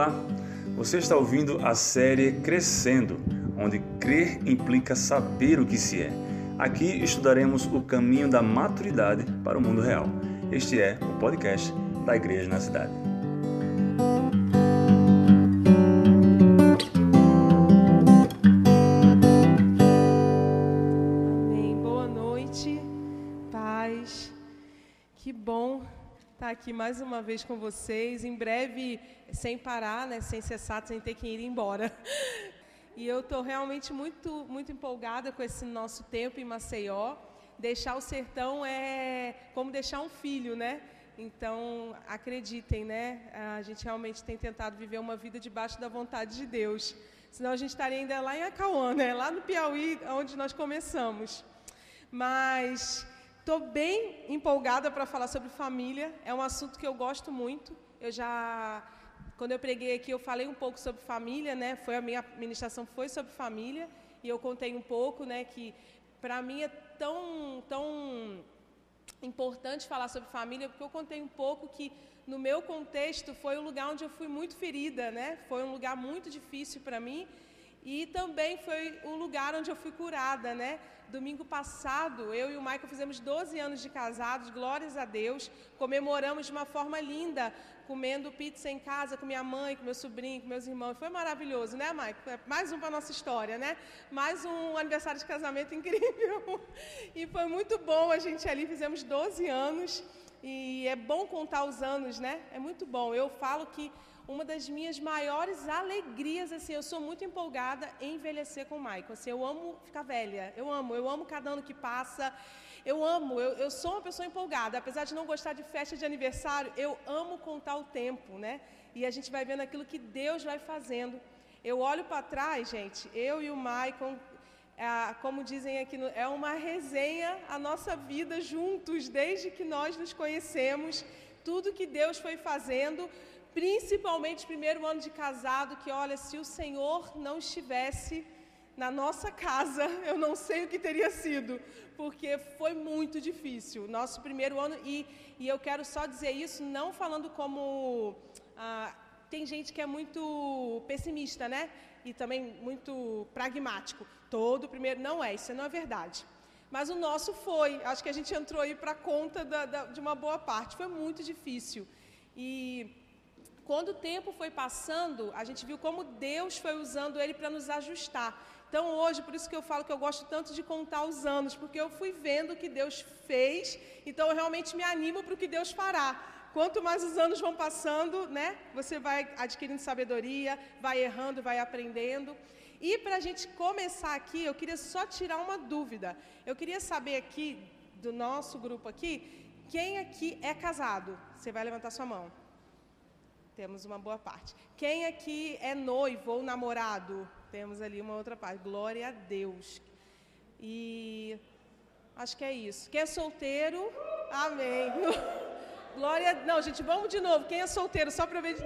Olá, você está ouvindo a série Crescendo, onde crer implica saber o que se é. Aqui estudaremos o caminho da maturidade para o mundo real. Este é o podcast da Igreja na Cidade. Estar aqui mais uma vez com vocês. Em breve, sem parar, né, sem cessar, sem ter que ir embora. E eu estou realmente muito, muito empolgada com esse nosso tempo em Maceió. Deixar o sertão é como deixar um filho, né? Então, acreditem, né? A gente realmente tem tentado viver uma vida debaixo da vontade de Deus. Senão a gente estaria ainda lá em Acauã, né? Lá no Piauí, onde nós começamos. Mas estou bem empolgada para falar sobre família. É um assunto que eu gosto muito. Eu já quando eu preguei aqui, eu falei um pouco sobre família, né? Foi a minha ministração foi sobre família e eu contei um pouco, né, que para mim é tão tão importante falar sobre família, porque eu contei um pouco que no meu contexto foi um lugar onde eu fui muito ferida, né? Foi um lugar muito difícil para mim e também foi o lugar onde eu fui curada, né? Domingo passado, eu e o Michael fizemos 12 anos de casados, glórias a Deus. Comemoramos de uma forma linda, comendo pizza em casa com minha mãe, com meu sobrinho, com meus irmãos. Foi maravilhoso, né, Michael? É mais um para nossa história, né? Mais um aniversário de casamento incrível. E foi muito bom a gente ali, fizemos 12 anos. E é bom contar os anos, né? É muito bom. Eu falo que uma das minhas maiores alegrias, assim, eu sou muito empolgada em envelhecer com o Michael. Assim, eu amo ficar velha, eu amo, eu amo cada ano que passa. Eu amo, eu, eu sou uma pessoa empolgada. Apesar de não gostar de festa de aniversário, eu amo contar o tempo, né? E a gente vai vendo aquilo que Deus vai fazendo. Eu olho para trás, gente, eu e o Michael, é, como dizem aqui, é uma resenha a nossa vida juntos, desde que nós nos conhecemos, tudo que Deus foi fazendo principalmente primeiro ano de casado, que olha, se o Senhor não estivesse na nossa casa, eu não sei o que teria sido, porque foi muito difícil. Nosso primeiro ano, e, e eu quero só dizer isso, não falando como. Ah, tem gente que é muito pessimista, né? E também muito pragmático. Todo primeiro. Não é, isso não é verdade. Mas o nosso foi. Acho que a gente entrou aí para conta da, da, de uma boa parte. Foi muito difícil. E quando o tempo foi passando, a gente viu como Deus foi usando ele para nos ajustar. Então, hoje, por isso que eu falo que eu gosto tanto de contar os anos, porque eu fui vendo o que Deus fez, então eu realmente me animo para o que Deus fará. Quanto mais os anos vão passando, né, você vai adquirindo sabedoria, vai errando, vai aprendendo. E para a gente começar aqui, eu queria só tirar uma dúvida. Eu queria saber aqui, do nosso grupo aqui, quem aqui é casado? Você vai levantar sua mão. Temos uma boa parte. Quem aqui é noivo ou namorado? Temos ali uma outra parte. Glória a Deus. E acho que é isso. Quem é solteiro? Amém. Glória. Não, gente, vamos de novo. Quem é solteiro? Só para ver.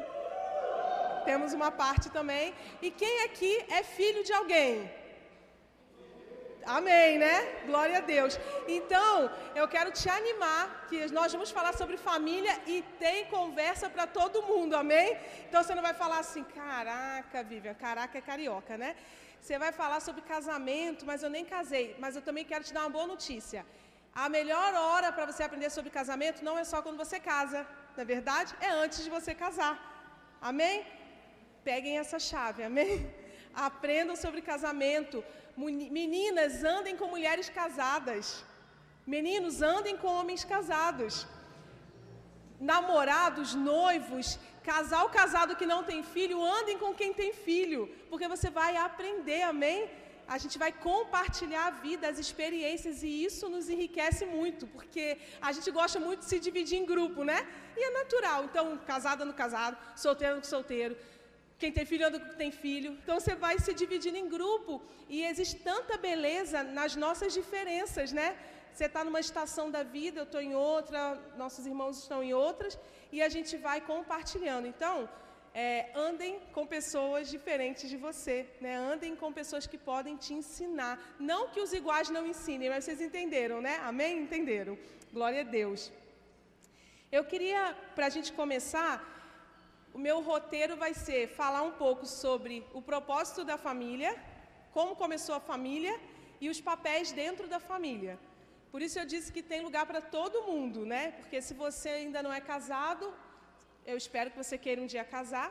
Temos uma parte também. E quem aqui é filho de alguém? Amém, né? Glória a Deus. Então, eu quero te animar que nós vamos falar sobre família e tem conversa para todo mundo, amém? Então você não vai falar assim, caraca, Vivian, caraca é carioca, né? Você vai falar sobre casamento, mas eu nem casei. Mas eu também quero te dar uma boa notícia. A melhor hora para você aprender sobre casamento não é só quando você casa, na verdade, é antes de você casar. Amém? Peguem essa chave, amém? Aprendam sobre casamento. Meninas, andem com mulheres casadas. Meninos, andem com homens casados. Namorados, noivos, casal casado que não tem filho, andem com quem tem filho, porque você vai aprender, amém? A gente vai compartilhar a vida, as experiências, e isso nos enriquece muito, porque a gente gosta muito de se dividir em grupo, né? E é natural. Então, casada no casado, solteiro no solteiro, quem tem filho anda com quem tem filho. Então você vai se dividindo em grupo e existe tanta beleza nas nossas diferenças, né? Você está numa estação da vida, eu estou em outra, nossos irmãos estão em outras e a gente vai compartilhando. Então, é, andem com pessoas diferentes de você, né? Andem com pessoas que podem te ensinar. Não que os iguais não ensinem, mas vocês entenderam, né? Amém? Entenderam. Glória a Deus. Eu queria, para a gente começar, o meu roteiro vai ser falar um pouco sobre o propósito da família, como começou a família e os papéis dentro da família. Por isso eu disse que tem lugar para todo mundo, né? Porque se você ainda não é casado, eu espero que você queira um dia casar,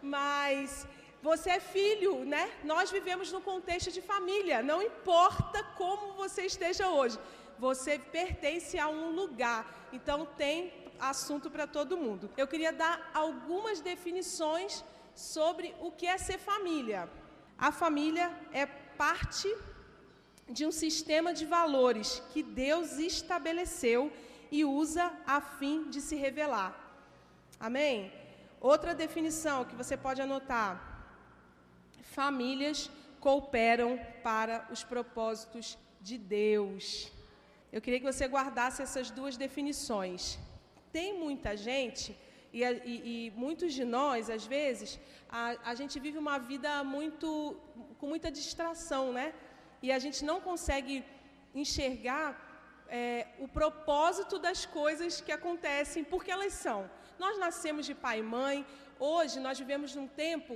mas você é filho, né? Nós vivemos no contexto de família, não importa como você esteja hoje, você pertence a um lugar, então tem assunto para todo mundo. Eu queria dar algumas definições sobre o que é ser família. A família é parte de um sistema de valores que Deus estabeleceu e usa a fim de se revelar. Amém? Outra definição que você pode anotar: famílias cooperam para os propósitos de Deus. Eu queria que você guardasse essas duas definições. Tem muita gente, e, e, e muitos de nós, às vezes, a, a gente vive uma vida muito com muita distração, né? E a gente não consegue enxergar é, o propósito das coisas que acontecem, porque elas são. Nós nascemos de pai e mãe. Hoje nós vivemos num tempo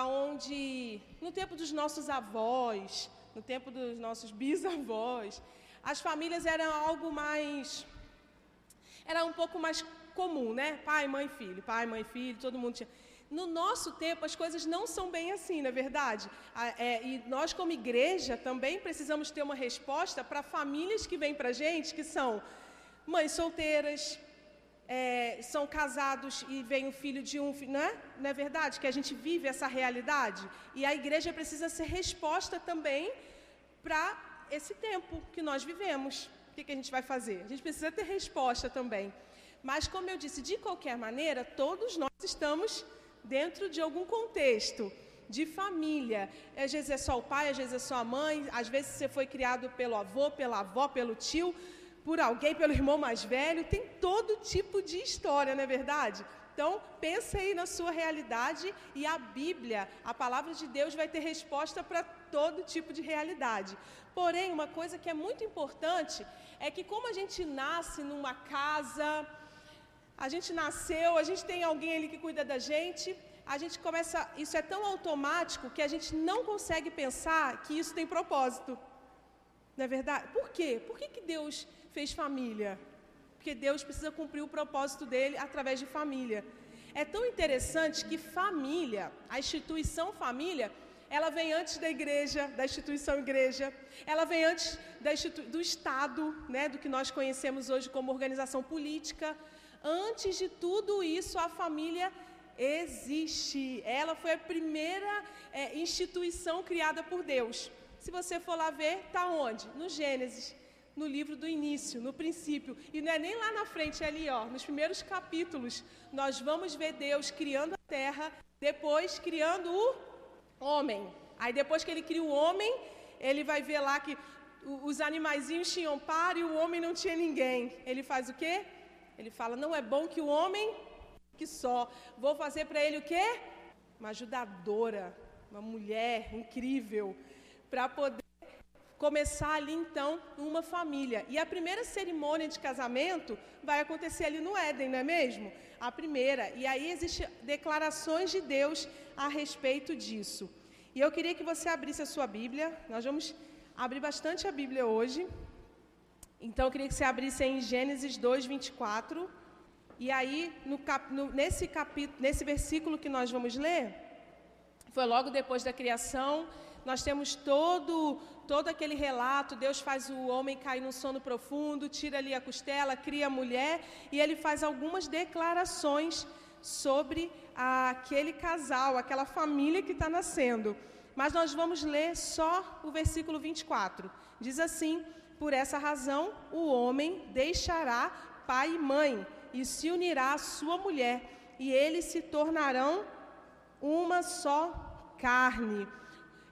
aonde, no tempo dos nossos avós, no tempo dos nossos bisavós, as famílias eram algo mais, era um pouco mais comum, né? Pai, mãe, filho, pai, mãe, filho, todo mundo tinha. No nosso tempo, as coisas não são bem assim, não é verdade? É, e nós, como igreja, também precisamos ter uma resposta para famílias que vêm para a gente, que são mães solteiras, é, são casados e vem o filho de um, não é? Não é verdade? Que a gente vive essa realidade. E a igreja precisa ser resposta também para esse tempo que nós vivemos. O que, que a gente vai fazer? A gente precisa ter resposta também. Mas, como eu disse, de qualquer maneira, todos nós estamos dentro de algum contexto de família. Às vezes é só o pai, às vezes é só a mãe, às vezes você foi criado pelo avô, pela avó, pelo tio, por alguém, pelo irmão mais velho. Tem todo tipo de história, não é verdade? Então, pense aí na sua realidade e a Bíblia, a palavra de Deus, vai ter resposta para todo tipo de realidade. Porém, uma coisa que é muito importante é que, como a gente nasce numa casa, a gente nasceu, a gente tem alguém ali que cuida da gente, a gente começa. Isso é tão automático que a gente não consegue pensar que isso tem propósito. Não é verdade? Por quê? Por que, que Deus fez família? Porque Deus precisa cumprir o propósito dele através de família. É tão interessante que família, a instituição família, ela vem antes da igreja, da instituição igreja, ela vem antes do Estado, né, do que nós conhecemos hoje como organização política. Antes de tudo isso, a família existe. Ela foi a primeira é, instituição criada por Deus. Se você for lá ver, está onde? No Gênesis no livro do início, no princípio. E não é nem lá na frente, é ali, ó, nos primeiros capítulos. Nós vamos ver Deus criando a terra, depois criando o homem. Aí depois que ele cria o homem, ele vai ver lá que os animaizinhos tinham par e o homem não tinha ninguém. Ele faz o quê? Ele fala: "Não é bom que o homem que só. Vou fazer para ele o quê? Uma ajudadora, uma mulher incrível para poder começar ali então uma família. E a primeira cerimônia de casamento vai acontecer ali no Éden, não é mesmo? A primeira. E aí existem declarações de Deus a respeito disso. E eu queria que você abrisse a sua Bíblia. Nós vamos abrir bastante a Bíblia hoje. Então eu queria que você abrisse em Gênesis 2, 24. E aí, no cap, no, nesse capítulo, nesse versículo que nós vamos ler, foi logo depois da criação nós temos todo, todo aquele relato, Deus faz o homem cair num sono profundo, tira ali a costela, cria a mulher, e ele faz algumas declarações sobre aquele casal, aquela família que está nascendo. Mas nós vamos ler só o versículo 24. Diz assim: Por essa razão, o homem deixará pai e mãe e se unirá à sua mulher, e eles se tornarão uma só carne.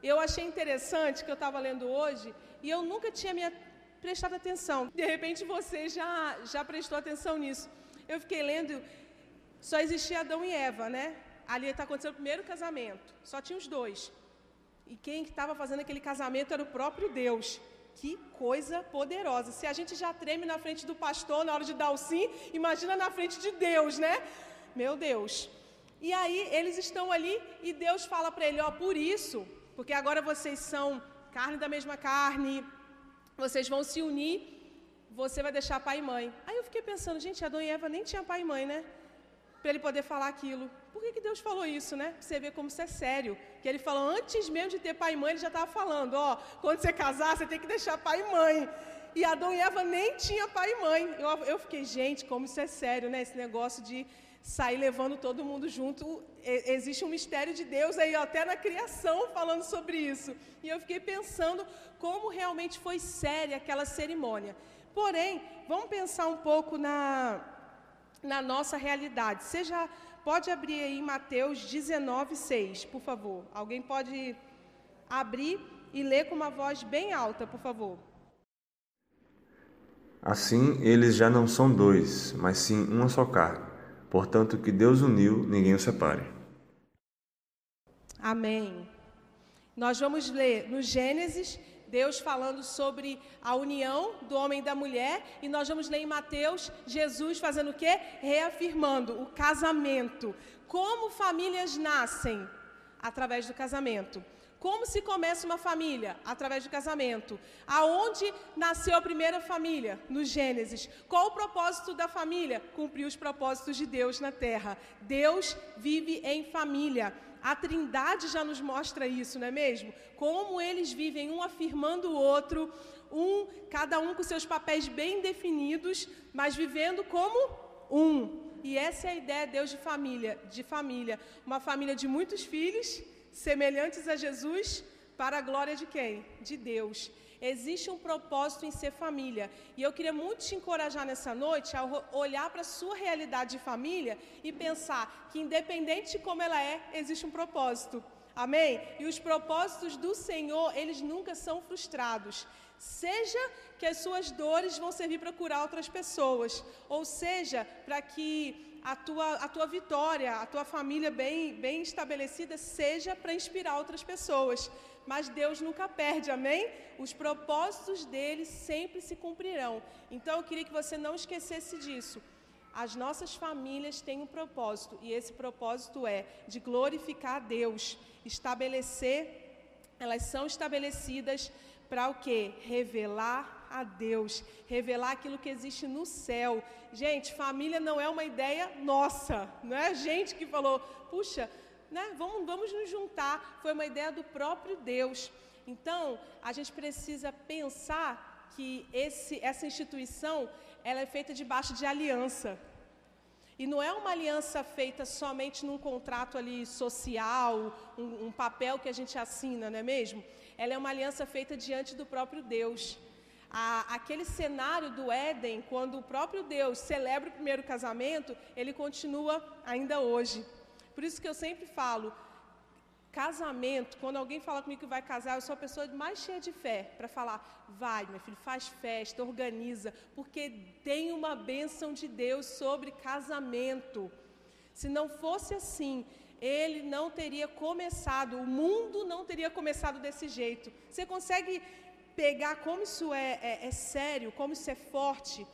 Eu achei interessante que eu estava lendo hoje e eu nunca tinha me prestado atenção. De repente você já, já prestou atenção nisso. Eu fiquei lendo, só existia Adão e Eva, né? Ali está acontecendo o primeiro casamento, só tinha os dois. E quem estava fazendo aquele casamento era o próprio Deus. Que coisa poderosa. Se a gente já treme na frente do pastor na hora de dar o sim, imagina na frente de Deus, né? Meu Deus. E aí eles estão ali e Deus fala para ele: Ó, por isso, porque agora vocês são carne da mesma carne, vocês vão se unir, você vai deixar pai e mãe. Aí eu fiquei pensando: gente, Adão e Eva nem tinha pai e mãe, né? Para ele poder falar aquilo. Por que, que Deus falou isso, né? Pra você ver como isso é sério. Que ele falou antes mesmo de ter pai e mãe, ele já estava falando: ó, quando você casar, você tem que deixar pai e mãe. E Adão e Eva nem tinha pai e mãe. Eu, eu fiquei, gente, como isso é sério, né? Esse negócio de sair levando todo mundo junto. Existe um mistério de Deus aí, ó, até na criação, falando sobre isso. E eu fiquei pensando como realmente foi séria aquela cerimônia. Porém, vamos pensar um pouco na, na nossa realidade. Já pode abrir aí Mateus 19, 6, por favor. Alguém pode abrir e ler com uma voz bem alta, por favor. Assim, eles já não são dois, mas sim uma só carne. Portanto, que Deus uniu, ninguém o separe. Amém. Nós vamos ler no Gênesis, Deus falando sobre a união do homem e da mulher, e nós vamos ler em Mateus, Jesus fazendo o quê? Reafirmando o casamento. Como famílias nascem? Através do casamento. Como se começa uma família? Através do casamento. Aonde nasceu a primeira família? No Gênesis. Qual o propósito da família? Cumprir os propósitos de Deus na terra. Deus vive em família. A Trindade já nos mostra isso, não é mesmo? Como eles vivem um afirmando o outro, um, cada um com seus papéis bem definidos, mas vivendo como um. E essa é a ideia de Deus de família, de família, uma família de muitos filhos semelhantes a Jesus, para a glória de quem? De Deus. Existe um propósito em ser família. E eu queria muito te encorajar nessa noite a olhar para a sua realidade de família e pensar que, independente de como ela é, existe um propósito. Amém? E os propósitos do Senhor, eles nunca são frustrados. Seja que as suas dores vão servir para curar outras pessoas, ou seja, para que a tua, a tua vitória, a tua família bem, bem estabelecida seja para inspirar outras pessoas. Mas Deus nunca perde, amém? Os propósitos dele sempre se cumprirão. Então eu queria que você não esquecesse disso. As nossas famílias têm um propósito, e esse propósito é de glorificar a Deus, estabelecer, elas são estabelecidas para o que? Revelar a Deus, revelar aquilo que existe no céu. Gente, família não é uma ideia nossa, não é a gente que falou, puxa, né, vamos, vamos nos juntar. Foi uma ideia do próprio Deus. Então, a gente precisa pensar que esse, essa instituição ela é feita debaixo de aliança. E não é uma aliança feita somente num contrato ali social, um, um papel que a gente assina, não é mesmo? Ela é uma aliança feita diante do próprio Deus a, aquele cenário do Éden, quando o próprio Deus celebra o primeiro casamento, ele continua ainda hoje. Por isso que eu sempre falo, casamento, quando alguém fala comigo que vai casar, eu sou a pessoa mais cheia de fé para falar, vai, meu filho, faz festa, organiza, porque tem uma bênção de Deus sobre casamento. Se não fosse assim, ele não teria começado, o mundo não teria começado desse jeito. Você consegue pegar como isso é, é, é sério, como isso é forte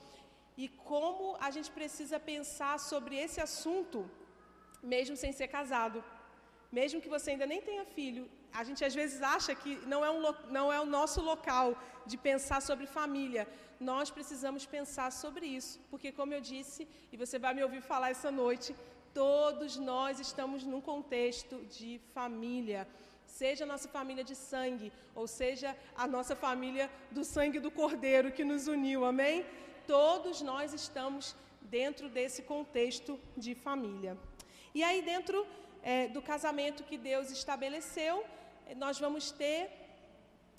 e como a gente precisa pensar sobre esse assunto, mesmo sem ser casado, mesmo que você ainda nem tenha filho. A gente às vezes acha que não é, um, não é o nosso local de pensar sobre família. Nós precisamos pensar sobre isso, porque, como eu disse, e você vai me ouvir falar essa noite, todos nós estamos num contexto de família seja a nossa família de sangue, ou seja a nossa família do sangue do Cordeiro que nos uniu, amém? Todos nós estamos dentro desse contexto de família. E aí, dentro é, do casamento que Deus estabeleceu, nós vamos ter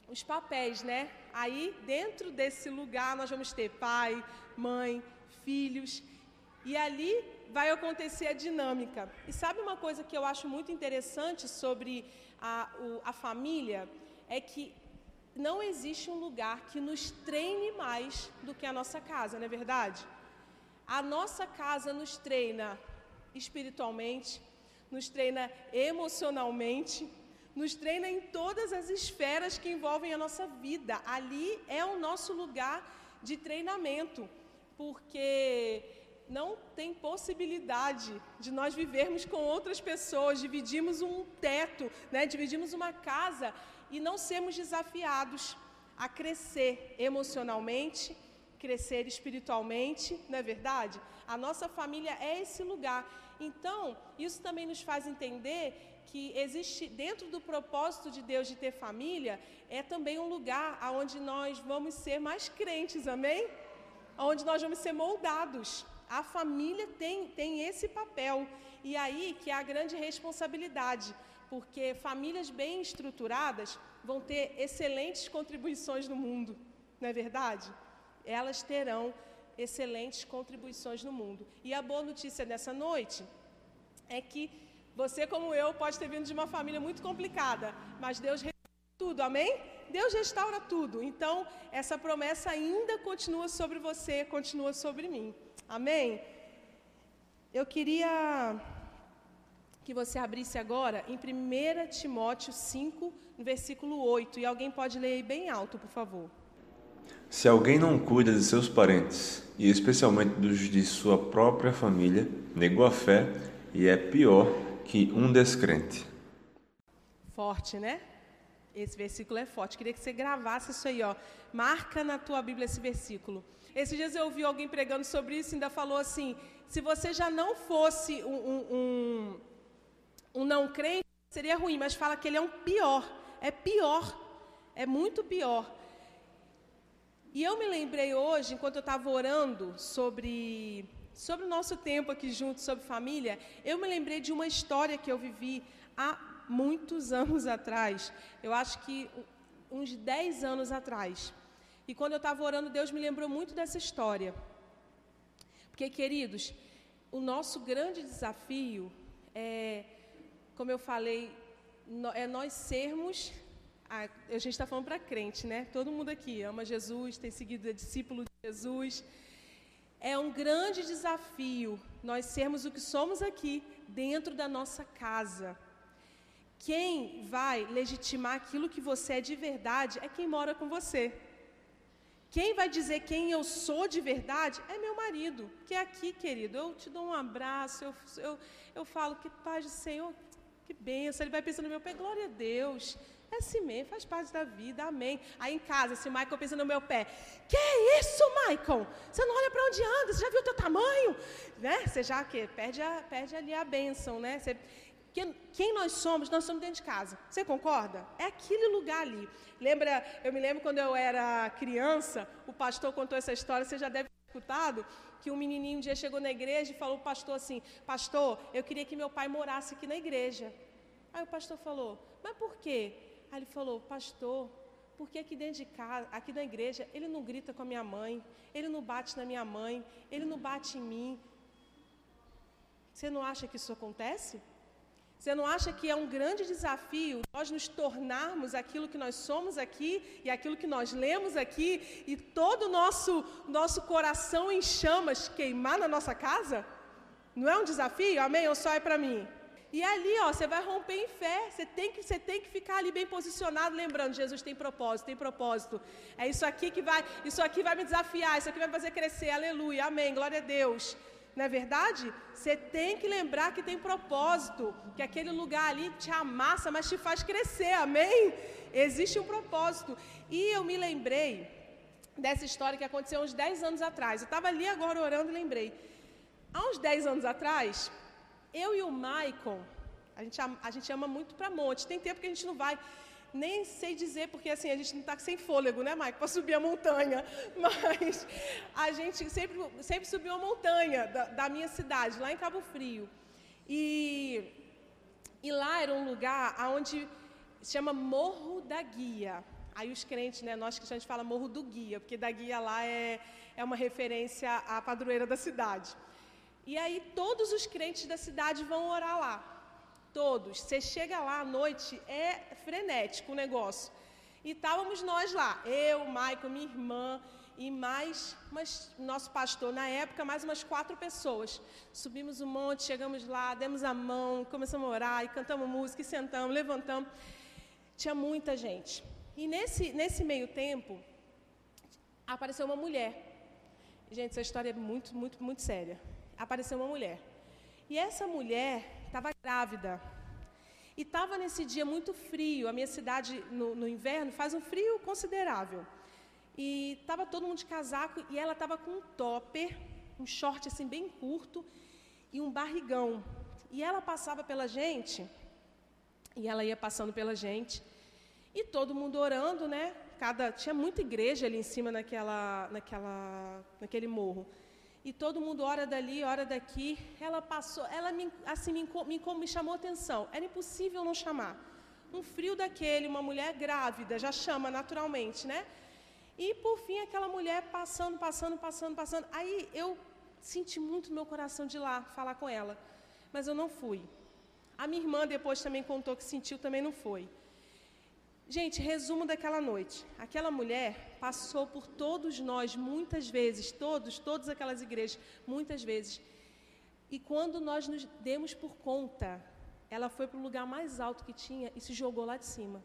os papéis, né? Aí, dentro desse lugar, nós vamos ter pai, mãe, filhos, e ali vai acontecer a dinâmica. E sabe uma coisa que eu acho muito interessante sobre a, o, a família é que não existe um lugar que nos treine mais do que a nossa casa, não é verdade? A nossa casa nos treina espiritualmente, nos treina emocionalmente, nos treina em todas as esferas que envolvem a nossa vida. Ali é o nosso lugar de treinamento, porque não tem possibilidade de nós vivermos com outras pessoas, dividimos um teto, né? dividimos uma casa e não sermos desafiados a crescer emocionalmente, crescer espiritualmente, não é verdade? A nossa família é esse lugar. Então, isso também nos faz entender que existe dentro do propósito de Deus de ter família, é também um lugar onde nós vamos ser mais crentes, amém? Onde nós vamos ser moldados. A família tem, tem esse papel. E aí que é a grande responsabilidade, porque famílias bem estruturadas vão ter excelentes contribuições no mundo, não é verdade? Elas terão excelentes contribuições no mundo. E a boa notícia dessa noite é que você, como eu, pode ter vindo de uma família muito complicada, mas Deus restaura tudo, amém? Deus restaura tudo. Então, essa promessa ainda continua sobre você, continua sobre mim. Amém? Eu queria que você abrisse agora em 1 Timóteo 5, no versículo 8. E alguém pode ler aí bem alto, por favor. Se alguém não cuida de seus parentes, e especialmente dos de sua própria família, negou a fé e é pior que um descrente. Forte, né? Esse versículo é forte. Queria que você gravasse isso aí, ó. Marca na tua Bíblia esse versículo. Esses dias eu ouvi alguém pregando sobre isso e ainda falou assim: se você já não fosse um, um, um, um não crente, seria ruim, mas fala que ele é um pior. É pior. É muito pior. E eu me lembrei hoje, enquanto eu estava orando sobre Sobre o nosso tempo aqui junto, sobre família, eu me lembrei de uma história que eu vivi há muitos anos atrás. Eu acho que uns 10 anos atrás. E quando eu estava orando, Deus me lembrou muito dessa história. Porque, queridos, o nosso grande desafio é, como eu falei, é nós sermos. A, a gente está falando para crente, né? Todo mundo aqui ama Jesus, tem seguido é discípulo de Jesus. É um grande desafio nós sermos o que somos aqui, dentro da nossa casa. Quem vai legitimar aquilo que você é de verdade é quem mora com você. Quem vai dizer quem eu sou de verdade é meu marido, que é aqui, querido. Eu te dou um abraço, eu, eu, eu falo que paz do Senhor, que benção. Ele vai pensando no meu pé, glória a Deus. É assim mesmo, faz parte da vida, amém. Aí em casa, se o Michael pensa no meu pé, que isso, Michael? Você não olha para onde anda, você já viu o teu tamanho? Né? Você já que perde, a, perde ali a bênção, né? Você, quem, quem nós somos, nós somos dentro de casa. Você concorda? É aquele lugar ali. Lembra, eu me lembro quando eu era criança, o pastor contou essa história, você já deve ter escutado, que um menininho um dia chegou na igreja e falou pastor assim, pastor, eu queria que meu pai morasse aqui na igreja. Aí o pastor falou, mas por quê? Aí ele falou, pastor, porque aqui dentro de casa, aqui na igreja, ele não grita com a minha mãe, ele não bate na minha mãe, ele não bate em mim. Você não acha que isso acontece? Você não acha que é um grande desafio nós nos tornarmos aquilo que nós somos aqui e aquilo que nós lemos aqui e todo o nosso, nosso coração em chamas queimar na nossa casa? Não é um desafio? Amém? Ou só é para mim? E ali, ó, você vai romper em fé. Você tem que, você tem que ficar ali bem posicionado, lembrando, Jesus tem propósito, tem propósito. É isso aqui que vai, isso aqui vai me desafiar, isso aqui vai me fazer crescer. Aleluia. Amém. Glória a Deus. Não é verdade? Você tem que lembrar que tem propósito, que aquele lugar ali te amassa, mas te faz crescer. Amém? Existe um propósito. E eu me lembrei dessa história que aconteceu uns 10 anos atrás. Eu estava ali agora orando e lembrei. Há uns 10 anos atrás, eu e o Maicon, a gente, a gente ama muito para monte. Tem tempo que a gente não vai. Nem sei dizer, porque assim, a gente não está sem fôlego, né, Maicon, para subir a montanha. Mas a gente sempre, sempre subiu a montanha da, da minha cidade, lá em Cabo Frio. E, e lá era um lugar onde se chama Morro da Guia. Aí os crentes, né, nós que a gente fala Morro do Guia, porque da Guia lá é, é uma referência à padroeira da cidade. E aí todos os crentes da cidade vão orar lá. Todos. Você chega lá à noite, é frenético o negócio. E estávamos nós lá, eu, Maico, minha irmã e mais, mas nosso pastor na época, mais umas quatro pessoas. Subimos um monte, chegamos lá, demos a mão, começamos a orar e cantamos música e sentamos, levantamos. Tinha muita gente. E nesse, nesse meio tempo, apareceu uma mulher. Gente, essa história é muito, muito, muito séria. Apareceu uma mulher. E essa mulher estava grávida. E estava nesse dia muito frio. A minha cidade, no, no inverno, faz um frio considerável. E estava todo mundo de casaco e ela estava com um topper, um short assim bem curto e um barrigão. E ela passava pela gente, e ela ia passando pela gente, e todo mundo orando, né? Cada, tinha muita igreja ali em cima naquela, naquela, naquele morro. E todo mundo ora dali, ora daqui. Ela passou, ela me, assim me, me, me chamou atenção. Era impossível não chamar. Um frio daquele, uma mulher grávida, já chama naturalmente, né? E por fim aquela mulher passando, passando, passando, passando. Aí eu senti muito no meu coração de ir lá falar com ela, mas eu não fui. A minha irmã depois também contou que sentiu, também não foi. Gente, resumo daquela noite. Aquela mulher passou por todos nós muitas vezes, todos, todas aquelas igrejas, muitas vezes. E quando nós nos demos por conta, ela foi para o lugar mais alto que tinha e se jogou lá de cima.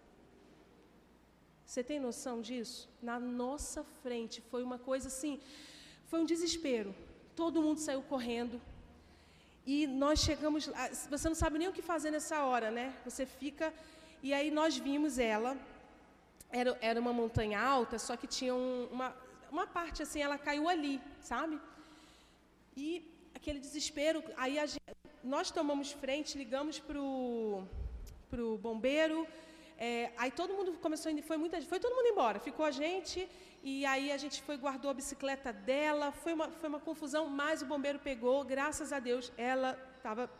Você tem noção disso? Na nossa frente foi uma coisa assim, foi um desespero. Todo mundo saiu correndo. E nós chegamos, você não sabe nem o que fazer nessa hora, né? Você fica e aí nós vimos ela, era, era uma montanha alta, só que tinha um, uma, uma parte assim, ela caiu ali, sabe? E aquele desespero, aí gente, nós tomamos frente, ligamos para o bombeiro, é, aí todo mundo começou, foi muita, foi todo mundo embora, ficou a gente e aí a gente foi guardou a bicicleta dela, foi uma, foi uma confusão, mas o bombeiro pegou, graças a Deus, ela estava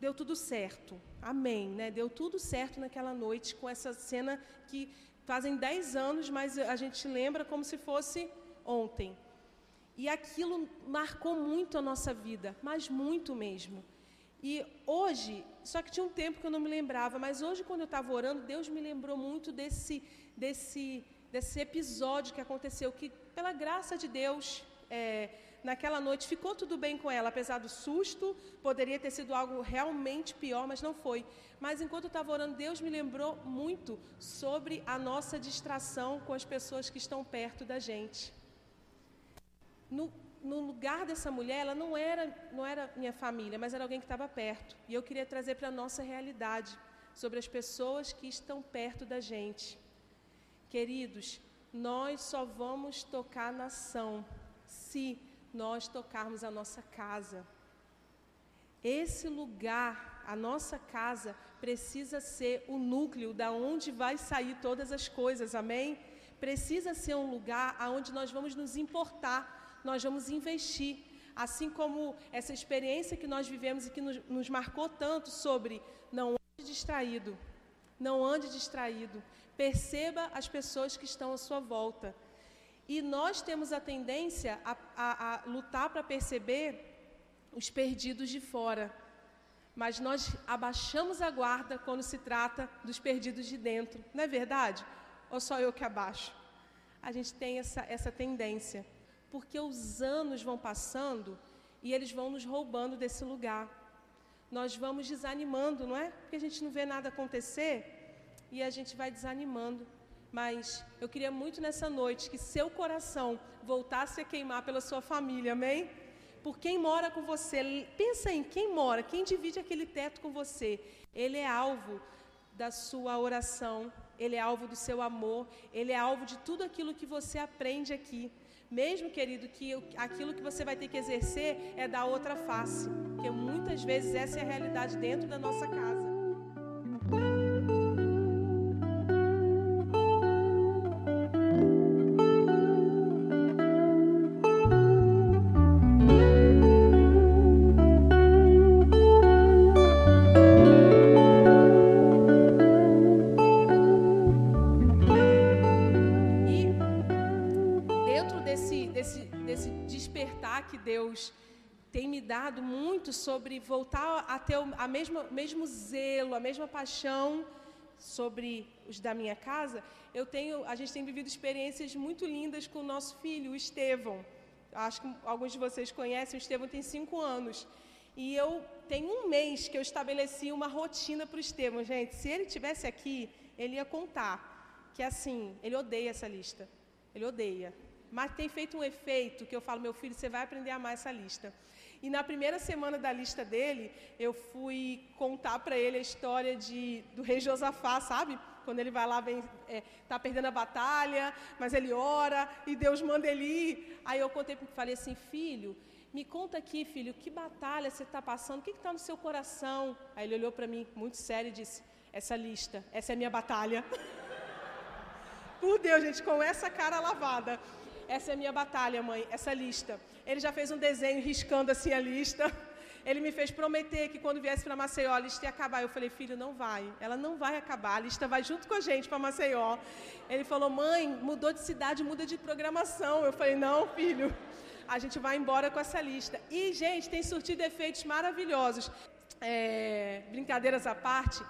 deu tudo certo. Amém, né? Deu tudo certo naquela noite com essa cena que fazem 10 anos, mas a gente lembra como se fosse ontem. E aquilo marcou muito a nossa vida, mas muito mesmo. E hoje, só que tinha um tempo que eu não me lembrava, mas hoje quando eu estava orando, Deus me lembrou muito desse desse desse episódio que aconteceu, que pela graça de Deus é, naquela noite ficou tudo bem com ela, apesar do susto, poderia ter sido algo realmente pior, mas não foi. Mas enquanto eu estava orando, Deus me lembrou muito sobre a nossa distração com as pessoas que estão perto da gente. No, no lugar dessa mulher, ela não era, não era minha família, mas era alguém que estava perto. E eu queria trazer para a nossa realidade, sobre as pessoas que estão perto da gente. Queridos, nós só vamos tocar na ação se nós tocarmos a nossa casa. Esse lugar, a nossa casa, precisa ser o núcleo da onde vai sair todas as coisas, amém? Precisa ser um lugar aonde nós vamos nos importar, nós vamos investir. Assim como essa experiência que nós vivemos e que nos, nos marcou tanto sobre não ande distraído, não ande distraído. Perceba as pessoas que estão à sua volta. E nós temos a tendência a, a, a lutar para perceber os perdidos de fora. Mas nós abaixamos a guarda quando se trata dos perdidos de dentro. Não é verdade? Ou só eu que abaixo? A gente tem essa, essa tendência. Porque os anos vão passando e eles vão nos roubando desse lugar. Nós vamos desanimando, não é? Porque a gente não vê nada acontecer e a gente vai desanimando. Mas eu queria muito nessa noite que seu coração voltasse a queimar pela sua família, amém? Por quem mora com você. Pensa em quem mora, quem divide aquele teto com você. Ele é alvo da sua oração, ele é alvo do seu amor, ele é alvo de tudo aquilo que você aprende aqui. Mesmo, querido, que aquilo que você vai ter que exercer é da outra face, porque muitas vezes essa é a realidade dentro da nossa casa. Dado muito sobre voltar a ter a mesma mesmo zelo, a mesma paixão sobre os da minha casa. Eu tenho, a gente tem vivido experiências muito lindas com o nosso filho, o Estevão. Acho que alguns de vocês conhecem, o Estevão tem cinco anos. E eu tenho um mês que eu estabeleci uma rotina para o Estevão. Gente, se ele tivesse aqui, ele ia contar que assim, ele odeia essa lista. Ele odeia. Mas tem feito um efeito que eu falo, meu filho, você vai aprender a amar essa lista. E na primeira semana da lista dele, eu fui contar para ele a história de, do rei Josafá, sabe? Quando ele vai lá, está é, tá perdendo a batalha, mas ele ora e Deus manda ele ir. Aí eu contei, falei assim, filho, me conta aqui, filho, que batalha você está passando, o que está no seu coração? Aí ele olhou para mim muito sério e disse, essa lista, essa é a minha batalha. Por Deus, gente, com essa cara lavada. Essa é a minha batalha, mãe, essa lista. Ele já fez um desenho riscando assim a lista. Ele me fez prometer que quando viesse para Maceió a lista ia acabar. Eu falei, filho, não vai. Ela não vai acabar. A lista vai junto com a gente para Maceió. Ele falou, mãe, mudou de cidade, muda de programação. Eu falei, não, filho. A gente vai embora com essa lista. E, gente, tem surtido efeitos maravilhosos. É, brincadeiras à parte,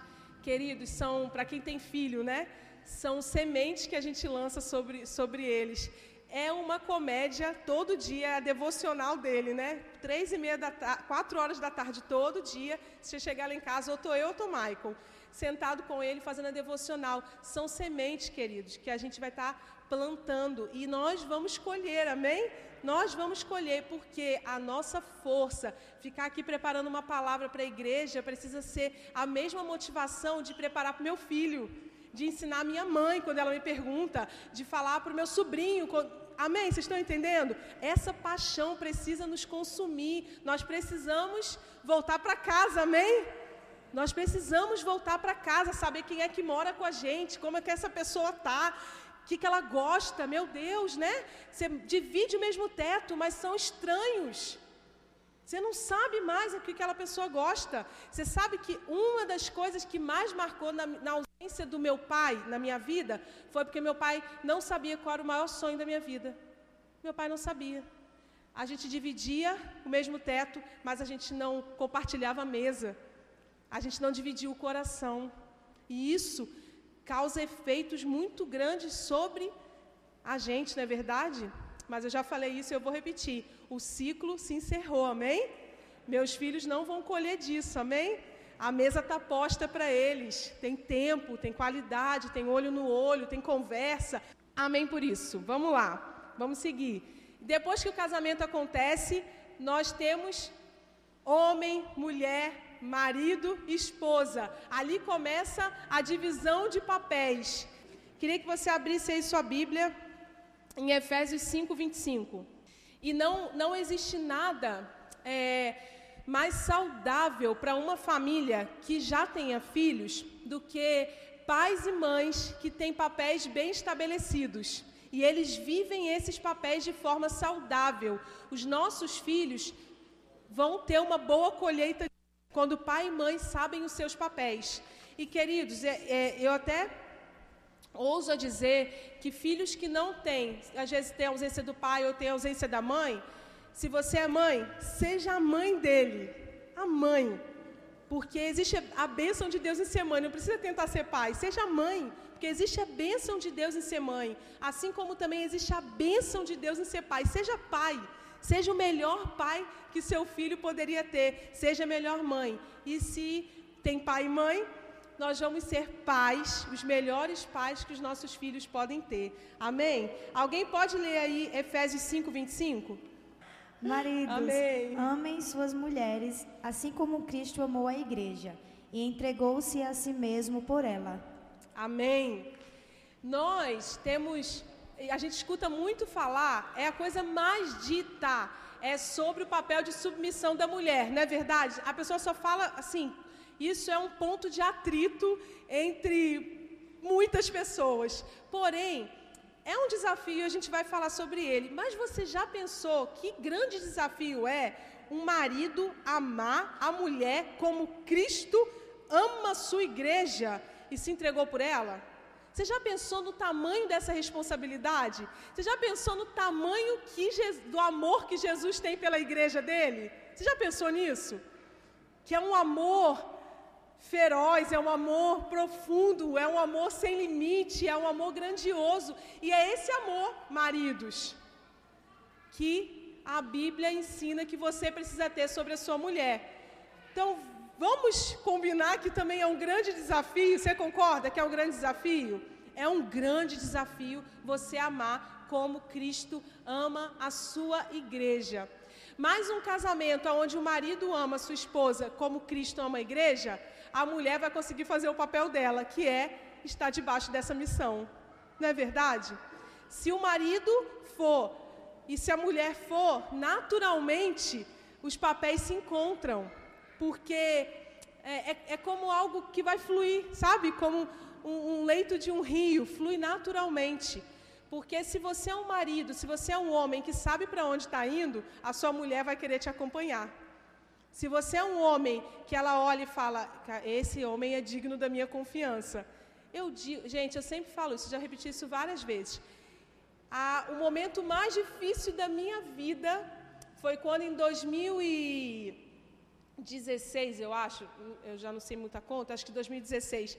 queridos, são para quem tem filho, né? São sementes que a gente lança sobre, sobre eles é uma comédia todo dia, é a devocional dele, né? Três e meia da tarde, quatro horas da tarde todo dia. Se você chegar lá em casa, ou tô eu ou tô Michael, sentado com ele fazendo a devocional. São sementes, queridos, que a gente vai estar tá plantando e nós vamos colher, amém? Nós vamos colher, porque a nossa força, ficar aqui preparando uma palavra para a igreja, precisa ser a mesma motivação de preparar para o meu filho de ensinar minha mãe quando ela me pergunta, de falar para o meu sobrinho. Quando... Amém? Vocês estão entendendo? Essa paixão precisa nos consumir. Nós precisamos voltar para casa, amém? Nós precisamos voltar para casa, saber quem é que mora com a gente, como é que essa pessoa está, o que, que ela gosta. Meu Deus, né? Você divide o mesmo teto, mas são estranhos. Você não sabe mais o que aquela pessoa gosta. Você sabe que uma das coisas que mais marcou na, na ausência do meu pai na minha vida foi porque meu pai não sabia qual era o maior sonho da minha vida. Meu pai não sabia. A gente dividia o mesmo teto, mas a gente não compartilhava a mesa. A gente não dividia o coração. E isso causa efeitos muito grandes sobre a gente, não é verdade? Mas eu já falei isso e eu vou repetir. O ciclo se encerrou, amém? Meus filhos não vão colher disso, amém? A mesa está posta para eles. Tem tempo, tem qualidade, tem olho no olho, tem conversa. Amém por isso. Vamos lá, vamos seguir. Depois que o casamento acontece, nós temos homem, mulher, marido esposa. Ali começa a divisão de papéis. Queria que você abrisse aí sua Bíblia em Efésios 5, 25. E não, não existe nada é, mais saudável para uma família que já tenha filhos do que pais e mães que têm papéis bem estabelecidos. E eles vivem esses papéis de forma saudável. Os nossos filhos vão ter uma boa colheita quando pai e mãe sabem os seus papéis. E queridos, é, é, eu até ouso dizer que filhos que não têm, às vezes tem ausência do pai ou tem ausência da mãe, se você é mãe, seja a mãe dele, a mãe. Porque existe a bênção de Deus em ser mãe, não precisa tentar ser pai, seja mãe, porque existe a bênção de Deus em ser mãe, assim como também existe a bênção de Deus em ser pai, seja pai, seja o melhor pai que seu filho poderia ter, seja a melhor mãe. E se tem pai e mãe, nós vamos ser pais, os melhores pais que os nossos filhos podem ter. Amém? Alguém pode ler aí Efésios 5, 25? Maridos, Amém. amem suas mulheres, assim como Cristo amou a igreja e entregou-se a si mesmo por ela. Amém. Nós temos, a gente escuta muito falar, é a coisa mais dita, é sobre o papel de submissão da mulher, não é verdade? A pessoa só fala assim, isso é um ponto de atrito entre muitas pessoas. Porém, é um desafio, a gente vai falar sobre ele. Mas você já pensou que grande desafio é um marido amar a mulher como Cristo ama a sua igreja e se entregou por ela? Você já pensou no tamanho dessa responsabilidade? Você já pensou no tamanho que, do amor que Jesus tem pela igreja dele? Você já pensou nisso? Que é um amor feroz, é um amor profundo, é um amor sem limite, é um amor grandioso. E é esse amor, maridos, que a Bíblia ensina que você precisa ter sobre a sua mulher. Então, vamos combinar que também é um grande desafio, você concorda que é um grande desafio? É um grande desafio você amar como Cristo ama a sua igreja. Mas um casamento onde o marido ama sua esposa como Cristo ama a igreja, a mulher vai conseguir fazer o papel dela, que é estar debaixo dessa missão. Não é verdade? Se o marido for e se a mulher for, naturalmente os papéis se encontram, porque é, é, é como algo que vai fluir, sabe? Como um, um leito de um rio, flui naturalmente. Porque se você é um marido, se você é um homem que sabe para onde está indo, a sua mulher vai querer te acompanhar. Se você é um homem que ela olha e fala, esse homem é digno da minha confiança. Eu digo, gente, eu sempre falo isso, já repeti isso várias vezes. Ah, o momento mais difícil da minha vida foi quando em 2016, eu acho, eu já não sei muita conta, acho que 2016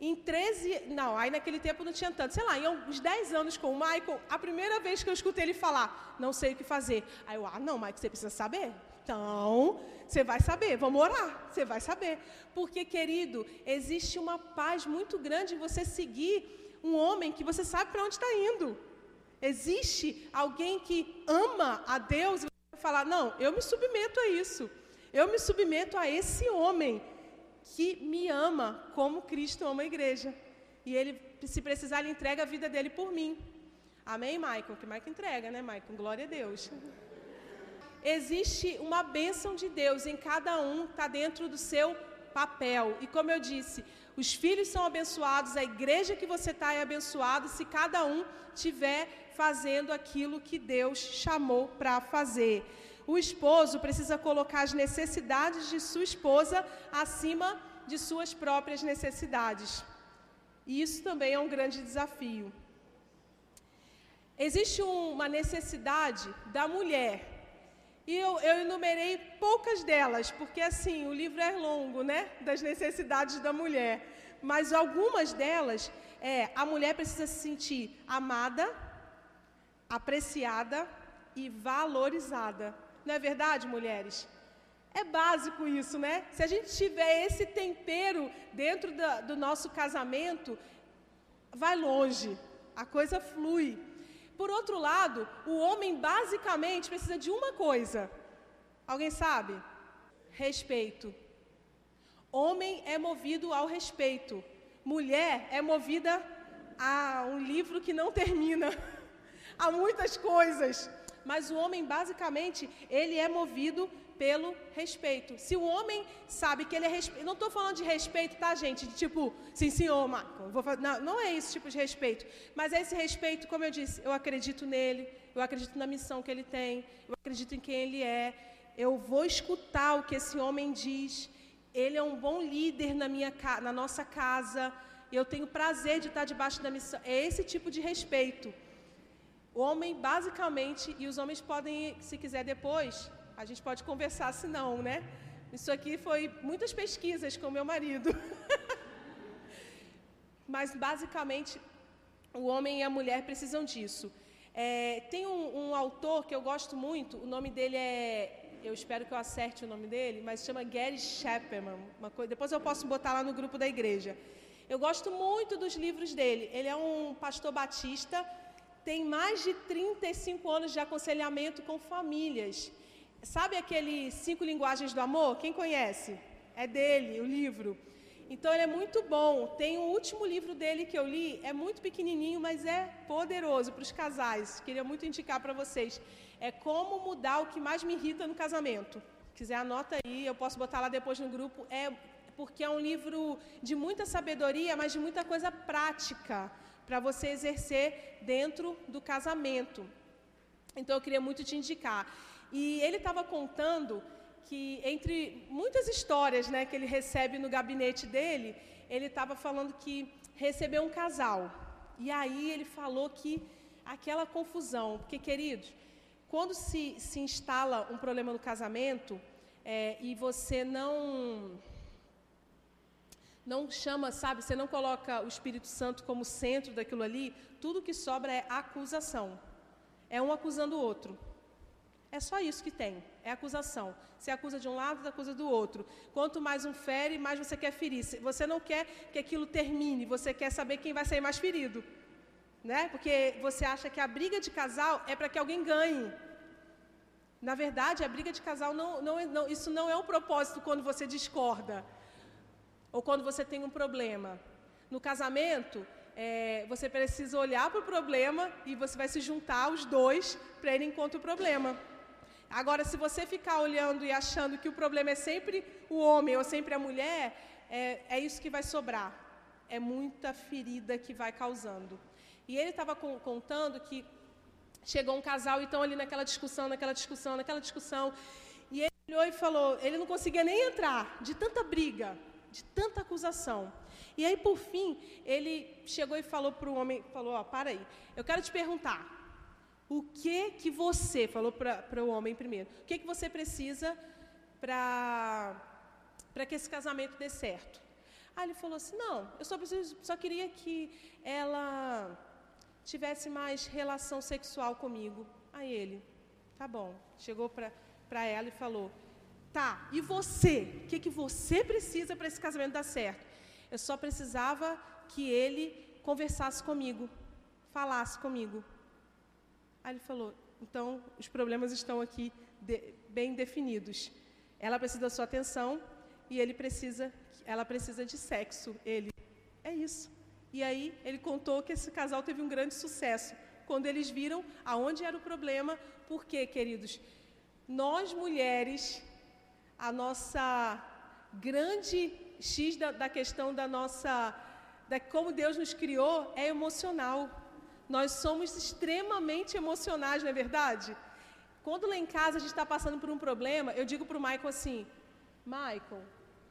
em 13. Não, aí naquele tempo não tinha tanto. Sei lá, em uns 10 anos com o Michael, a primeira vez que eu escutei ele falar, não sei o que fazer. Aí eu, ah, não, Michael, você precisa saber. Então, você vai saber, vamos orar, você vai saber. Porque, querido, existe uma paz muito grande em você seguir um homem que você sabe para onde está indo. Existe alguém que ama a Deus e você falar: não, eu me submeto a isso. Eu me submeto a esse homem que me ama como Cristo ama a igreja. E ele, se precisar, ele entrega a vida dele por mim. Amém, Michael? Que Michael entrega, né, Michael? Glória a Deus. Existe uma bênção de Deus em cada um, está dentro do seu papel. E como eu disse, os filhos são abençoados, a igreja que você está é abençoada se cada um tiver fazendo aquilo que Deus chamou para fazer. O esposo precisa colocar as necessidades de sua esposa acima de suas próprias necessidades. E isso também é um grande desafio. Existe uma necessidade da mulher. E eu, eu, enumerei poucas delas, porque assim, o livro é longo, né? Das necessidades da mulher. Mas algumas delas é a mulher precisa se sentir amada, apreciada e valorizada. Não é verdade, mulheres? É básico isso, né? Se a gente tiver esse tempero dentro da, do nosso casamento, vai longe, a coisa flui. Por outro lado, o homem basicamente precisa de uma coisa. Alguém sabe? Respeito. Homem é movido ao respeito. Mulher é movida a um livro que não termina. Há muitas coisas mas o homem basicamente ele é movido pelo respeito. Se o homem sabe que ele é respeito, não estou falando de respeito, tá, gente? De tipo, sim, senhor, Michael, não, não é esse tipo de respeito, mas é esse respeito, como eu disse, eu acredito nele, eu acredito na missão que ele tem, eu acredito em quem ele é, eu vou escutar o que esse homem diz, ele é um bom líder na, minha, na nossa casa, eu tenho prazer de estar debaixo da missão. É esse tipo de respeito. O homem, basicamente, e os homens podem, se quiser depois, a gente pode conversar, se não, né? Isso aqui foi muitas pesquisas com meu marido. Mas, basicamente, o homem e a mulher precisam disso. É, tem um, um, autor que eu gosto muito, o nome dele é. Eu espero que eu acerte o nome dele, mas chama Gary Chapman. Uma coisa, depois eu posso botar lá no grupo da igreja. Eu gosto muito dos livros dele. Ele é um pastor batista tem mais de 35 anos de aconselhamento com famílias. Sabe aquele Cinco Linguagens do Amor? Quem conhece? É dele, o livro. Então ele é muito bom. Tem o último livro dele que eu li, é muito pequenininho, mas é poderoso para os casais. Queria muito indicar para vocês. É como mudar o que mais me irrita no casamento. Se quiser anota aí, eu posso botar lá depois no grupo. É porque é um livro de muita sabedoria, mas de muita coisa prática para você exercer dentro do casamento. Então eu queria muito te indicar. E ele estava contando que entre muitas histórias, né, que ele recebe no gabinete dele, ele estava falando que recebeu um casal. E aí ele falou que aquela confusão, porque queridos, quando se, se instala um problema no casamento é, e você não não chama, sabe, você não coloca o Espírito Santo como centro daquilo ali, tudo que sobra é acusação. É um acusando o outro. É só isso que tem, é acusação. Você acusa de um lado, você acusa do outro. Quanto mais um fere, mais você quer ferir. Você não quer que aquilo termine, você quer saber quem vai sair mais ferido. Né? Porque você acha que a briga de casal é para que alguém ganhe. Na verdade, a briga de casal não, não, é, não, isso não é o propósito quando você discorda ou quando você tem um problema. No casamento, é, você precisa olhar para o problema e você vai se juntar os dois para ir contra o problema. Agora, se você ficar olhando e achando que o problema é sempre o homem ou sempre a mulher, é, é isso que vai sobrar. É muita ferida que vai causando. E ele estava contando que chegou um casal e estão ali naquela discussão, naquela discussão, naquela discussão. E ele olhou e falou, ele não conseguia nem entrar, de tanta briga, de tanta acusação. E aí, por fim, ele chegou e falou para o homem, falou, ó, para aí, eu quero te perguntar, o que que você, falou para o homem primeiro, o que que você precisa para que esse casamento dê certo? Aí ele falou assim, não, eu só, preciso, só queria que ela tivesse mais relação sexual comigo. Aí ele, tá bom, chegou para ela e falou, tá, e você? O que, que você precisa para esse casamento dar certo? Eu só precisava que ele conversasse comigo, falasse comigo. Aí ele falou, então os problemas estão aqui de, bem definidos. Ela precisa da sua atenção e ele precisa, ela precisa de sexo. Ele, é isso. E aí ele contou que esse casal teve um grande sucesso quando eles viram aonde era o problema. Porque, queridos, nós mulheres, a nossa grande X da, da questão da nossa, da como Deus nos criou é emocional. Nós somos extremamente emocionais, não é verdade? Quando lá em casa a gente está passando por um problema, eu digo para o Michael assim: Michael,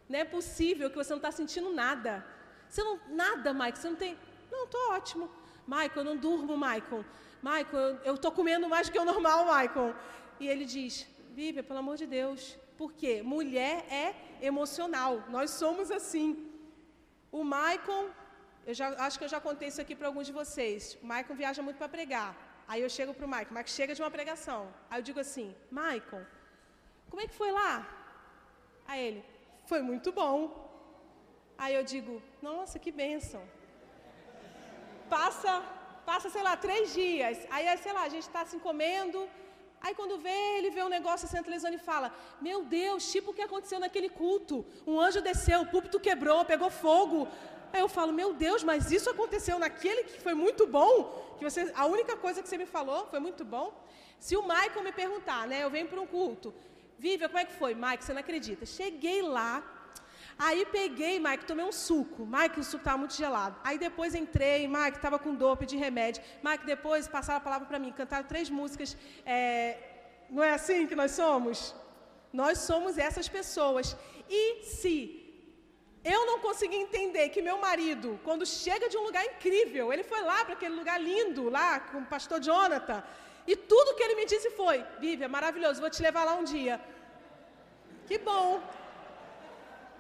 não é possível que você não está sentindo nada. Você não, nada, Michael, você não tem. Não, estou ótimo. Michael, eu não durmo, Michael. Michael, eu estou comendo mais do que o normal, Michael. E ele diz: Bíblia, pelo amor de Deus. Por quê? Mulher é emocional. Nós somos assim. O Michael, eu já, acho que eu já contei isso aqui para alguns de vocês. O Michael viaja muito para pregar. Aí eu chego para o. O Michael chega de uma pregação. Aí eu digo assim: Michael, como é que foi lá? Aí ele: Foi muito bom. Aí eu digo, nossa, que bênção. Passa, passa, sei lá, três dias. Aí, sei lá, a gente está assim comendo. Aí quando vê, ele vê um negócio assim televisão e fala: Meu Deus, tipo o que aconteceu naquele culto. Um anjo desceu, o púlpito quebrou, pegou fogo. Aí eu falo: Meu Deus, mas isso aconteceu naquele que foi muito bom. Que você, a única coisa que você me falou foi muito bom. Se o Michael me perguntar, né? Eu venho para um culto. Viva, como é que foi? Michael, você não acredita. Cheguei lá, Aí peguei, Mike, tomei um suco. Mike, o suco estava muito gelado. Aí depois entrei, Mike, estava com dor, pedi remédio. Mike, depois passaram a palavra para mim, cantaram três músicas. É... Não é assim que nós somos? Nós somos essas pessoas. E se eu não consegui entender que meu marido, quando chega de um lugar incrível, ele foi lá para aquele lugar lindo, lá com o pastor Jonathan, e tudo que ele me disse foi: Vivian, maravilhoso, vou te levar lá um dia. Que bom.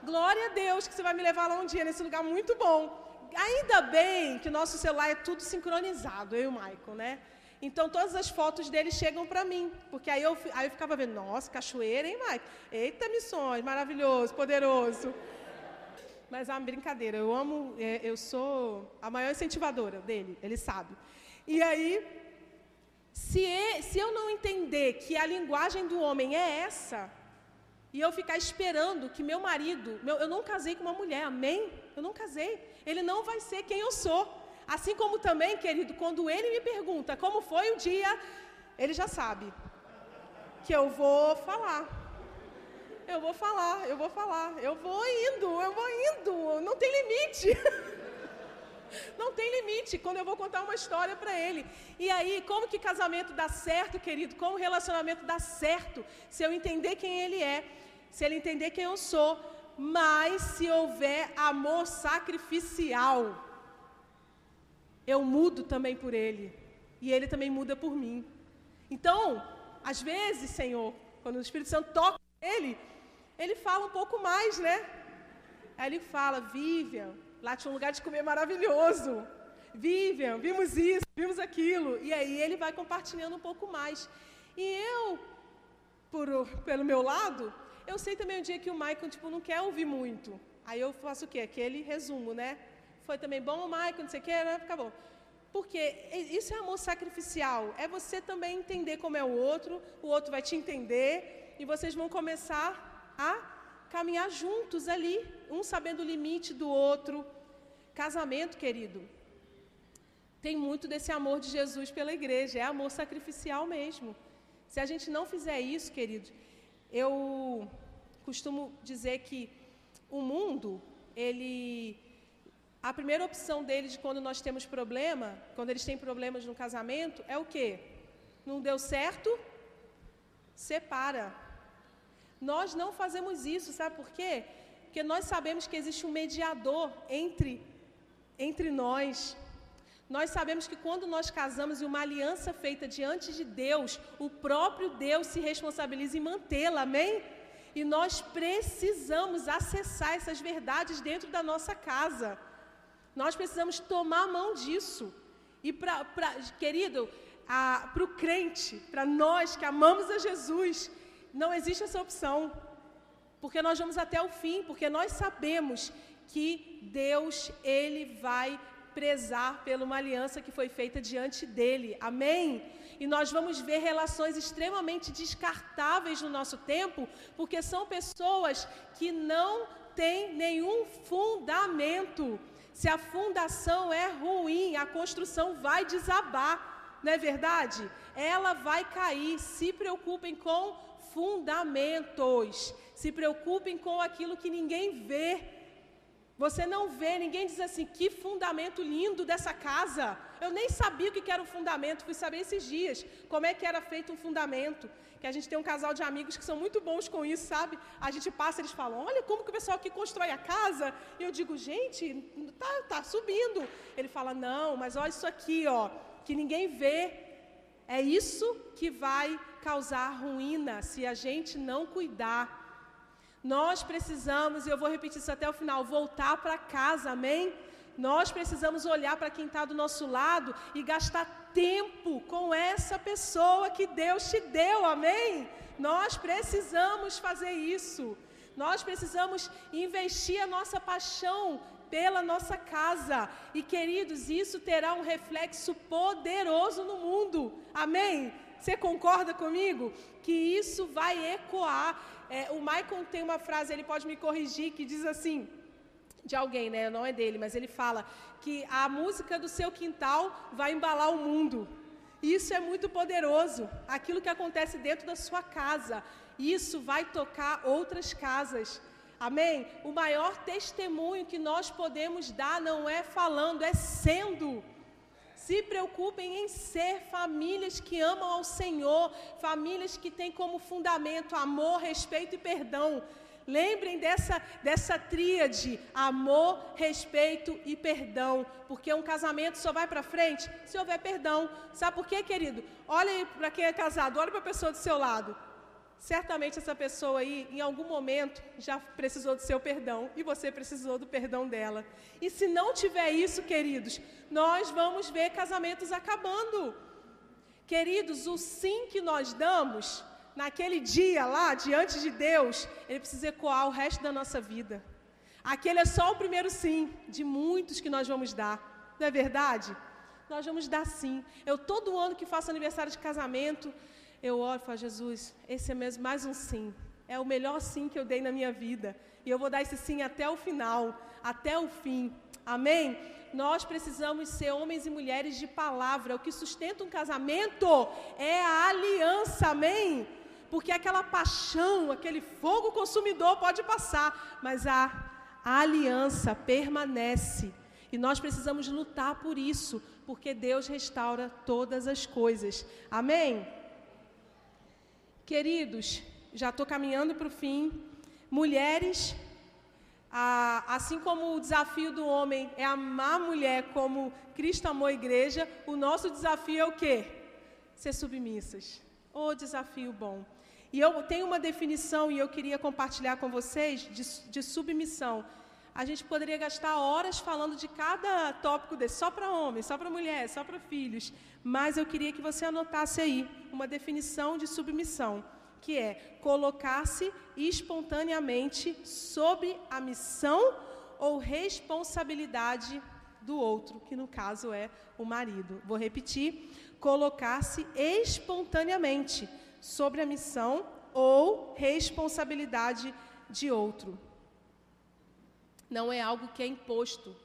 Glória a Deus que você vai me levar lá um dia nesse lugar muito bom. Ainda bem que nosso celular é tudo sincronizado, eu e o Michael, né? Então todas as fotos dele chegam para mim, porque aí eu, aí eu ficava vendo, nossa, cachoeira, hein, Michael? Eita, missões, maravilhoso, poderoso. Mas é uma brincadeira, eu amo, é, eu sou a maior incentivadora dele, ele sabe. E aí, se, se eu não entender que a linguagem do homem é essa, e eu ficar esperando que meu marido, meu, eu não casei com uma mulher, amém? Eu não casei. Ele não vai ser quem eu sou. Assim como também, querido, quando ele me pergunta como foi o dia, ele já sabe que eu vou falar. Eu vou falar, eu vou falar, eu vou indo, eu vou indo, não tem limite. Não tem limite quando eu vou contar uma história para ele. E aí, como que casamento dá certo, querido? Como relacionamento dá certo se eu entender quem ele é? se ele entender quem eu sou, mas se houver amor sacrificial, eu mudo também por ele e ele também muda por mim. Então, às vezes, Senhor, quando o Espírito Santo toca ele, ele fala um pouco mais, né? Aí ele fala: Vivian, lá tinha um lugar de comer maravilhoso. Vivian, vimos isso, vimos aquilo. E aí ele vai compartilhando um pouco mais. E eu, por, pelo meu lado, eu sei também um dia que o Michael, tipo, não quer ouvir muito. Aí eu faço o quê? Aquele resumo, né? Foi também bom, Michael, não sei o quê, né? Fica bom. Porque isso é amor sacrificial. É você também entender como é o outro, o outro vai te entender e vocês vão começar a caminhar juntos ali, um sabendo o limite do outro. Casamento, querido, tem muito desse amor de Jesus pela igreja, é amor sacrificial mesmo. Se a gente não fizer isso, querido, eu costumo dizer que o mundo, ele a primeira opção deles de quando nós temos problema, quando eles têm problemas no casamento, é o quê? Não deu certo? Separa. Nós não fazemos isso, sabe por quê? Porque nós sabemos que existe um mediador entre, entre nós. Nós sabemos que quando nós casamos em uma aliança feita diante de Deus, o próprio Deus se responsabiliza em mantê-la, amém? E nós precisamos acessar essas verdades dentro da nossa casa. Nós precisamos tomar mão disso. E, pra, pra querido, para o crente, para nós que amamos a Jesus, não existe essa opção. Porque nós vamos até o fim, porque nós sabemos que Deus, Ele vai prezar pela uma aliança que foi feita diante dele. Amém? E nós vamos ver relações extremamente descartáveis no nosso tempo, porque são pessoas que não têm nenhum fundamento. Se a fundação é ruim, a construção vai desabar, não é verdade? Ela vai cair. Se preocupem com fundamentos. Se preocupem com aquilo que ninguém vê. Você não vê, ninguém diz assim, que fundamento lindo dessa casa. Eu nem sabia o que era o fundamento, fui saber esses dias como é que era feito um fundamento. Que a gente tem um casal de amigos que são muito bons com isso, sabe? A gente passa, eles falam, olha como que o pessoal aqui constrói a casa. E eu digo, gente, tá, tá subindo. Ele fala, não, mas olha isso aqui, ó, que ninguém vê. É isso que vai causar ruína se a gente não cuidar. Nós precisamos, e eu vou repetir isso até o final, voltar para casa, amém? Nós precisamos olhar para quem está do nosso lado e gastar tempo com essa pessoa que Deus te deu, amém? Nós precisamos fazer isso. Nós precisamos investir a nossa paixão pela nossa casa. E queridos, isso terá um reflexo poderoso no mundo. Amém? Você concorda comigo? Que isso vai ecoar. É, o Michael tem uma frase, ele pode me corrigir, que diz assim: de alguém, né? Não é dele, mas ele fala que a música do seu quintal vai embalar o mundo. Isso é muito poderoso. Aquilo que acontece dentro da sua casa, isso vai tocar outras casas. Amém? O maior testemunho que nós podemos dar não é falando, é sendo. Se preocupem em ser famílias que amam ao Senhor, famílias que têm como fundamento amor, respeito e perdão. Lembrem dessa, dessa tríade: amor, respeito e perdão. Porque um casamento só vai para frente se houver perdão. Sabe por quê, querido? Olha para quem é casado, olha para a pessoa do seu lado. Certamente essa pessoa aí, em algum momento, já precisou do seu perdão e você precisou do perdão dela. E se não tiver isso, queridos, nós vamos ver casamentos acabando. Queridos, o sim que nós damos naquele dia lá, diante de Deus, ele precisa ecoar o resto da nossa vida. Aquele é só o primeiro sim de muitos que nós vamos dar. Não é verdade? Nós vamos dar sim. Eu todo ano que faço aniversário de casamento, eu oro e falo, Jesus, esse é mesmo mais um sim. É o melhor sim que eu dei na minha vida. E eu vou dar esse sim até o final, até o fim. Amém? Nós precisamos ser homens e mulheres de palavra. O que sustenta um casamento é a aliança. Amém? Porque aquela paixão, aquele fogo consumidor pode passar, mas a, a aliança permanece. E nós precisamos lutar por isso, porque Deus restaura todas as coisas. Amém? Queridos, já estou caminhando para o fim. Mulheres, assim como o desafio do homem é amar a mulher como Cristo amou a igreja, o nosso desafio é o quê? Ser submissas. Oh, desafio bom. E eu tenho uma definição e eu queria compartilhar com vocês de, de submissão. A gente poderia gastar horas falando de cada tópico desse, só para homens, só para mulheres, só para filhos. Mas eu queria que você anotasse aí uma definição de submissão, que é colocar-se espontaneamente sobre a missão ou responsabilidade do outro, que no caso é o marido. Vou repetir: colocar-se espontaneamente sobre a missão ou responsabilidade de outro. Não é algo que é imposto.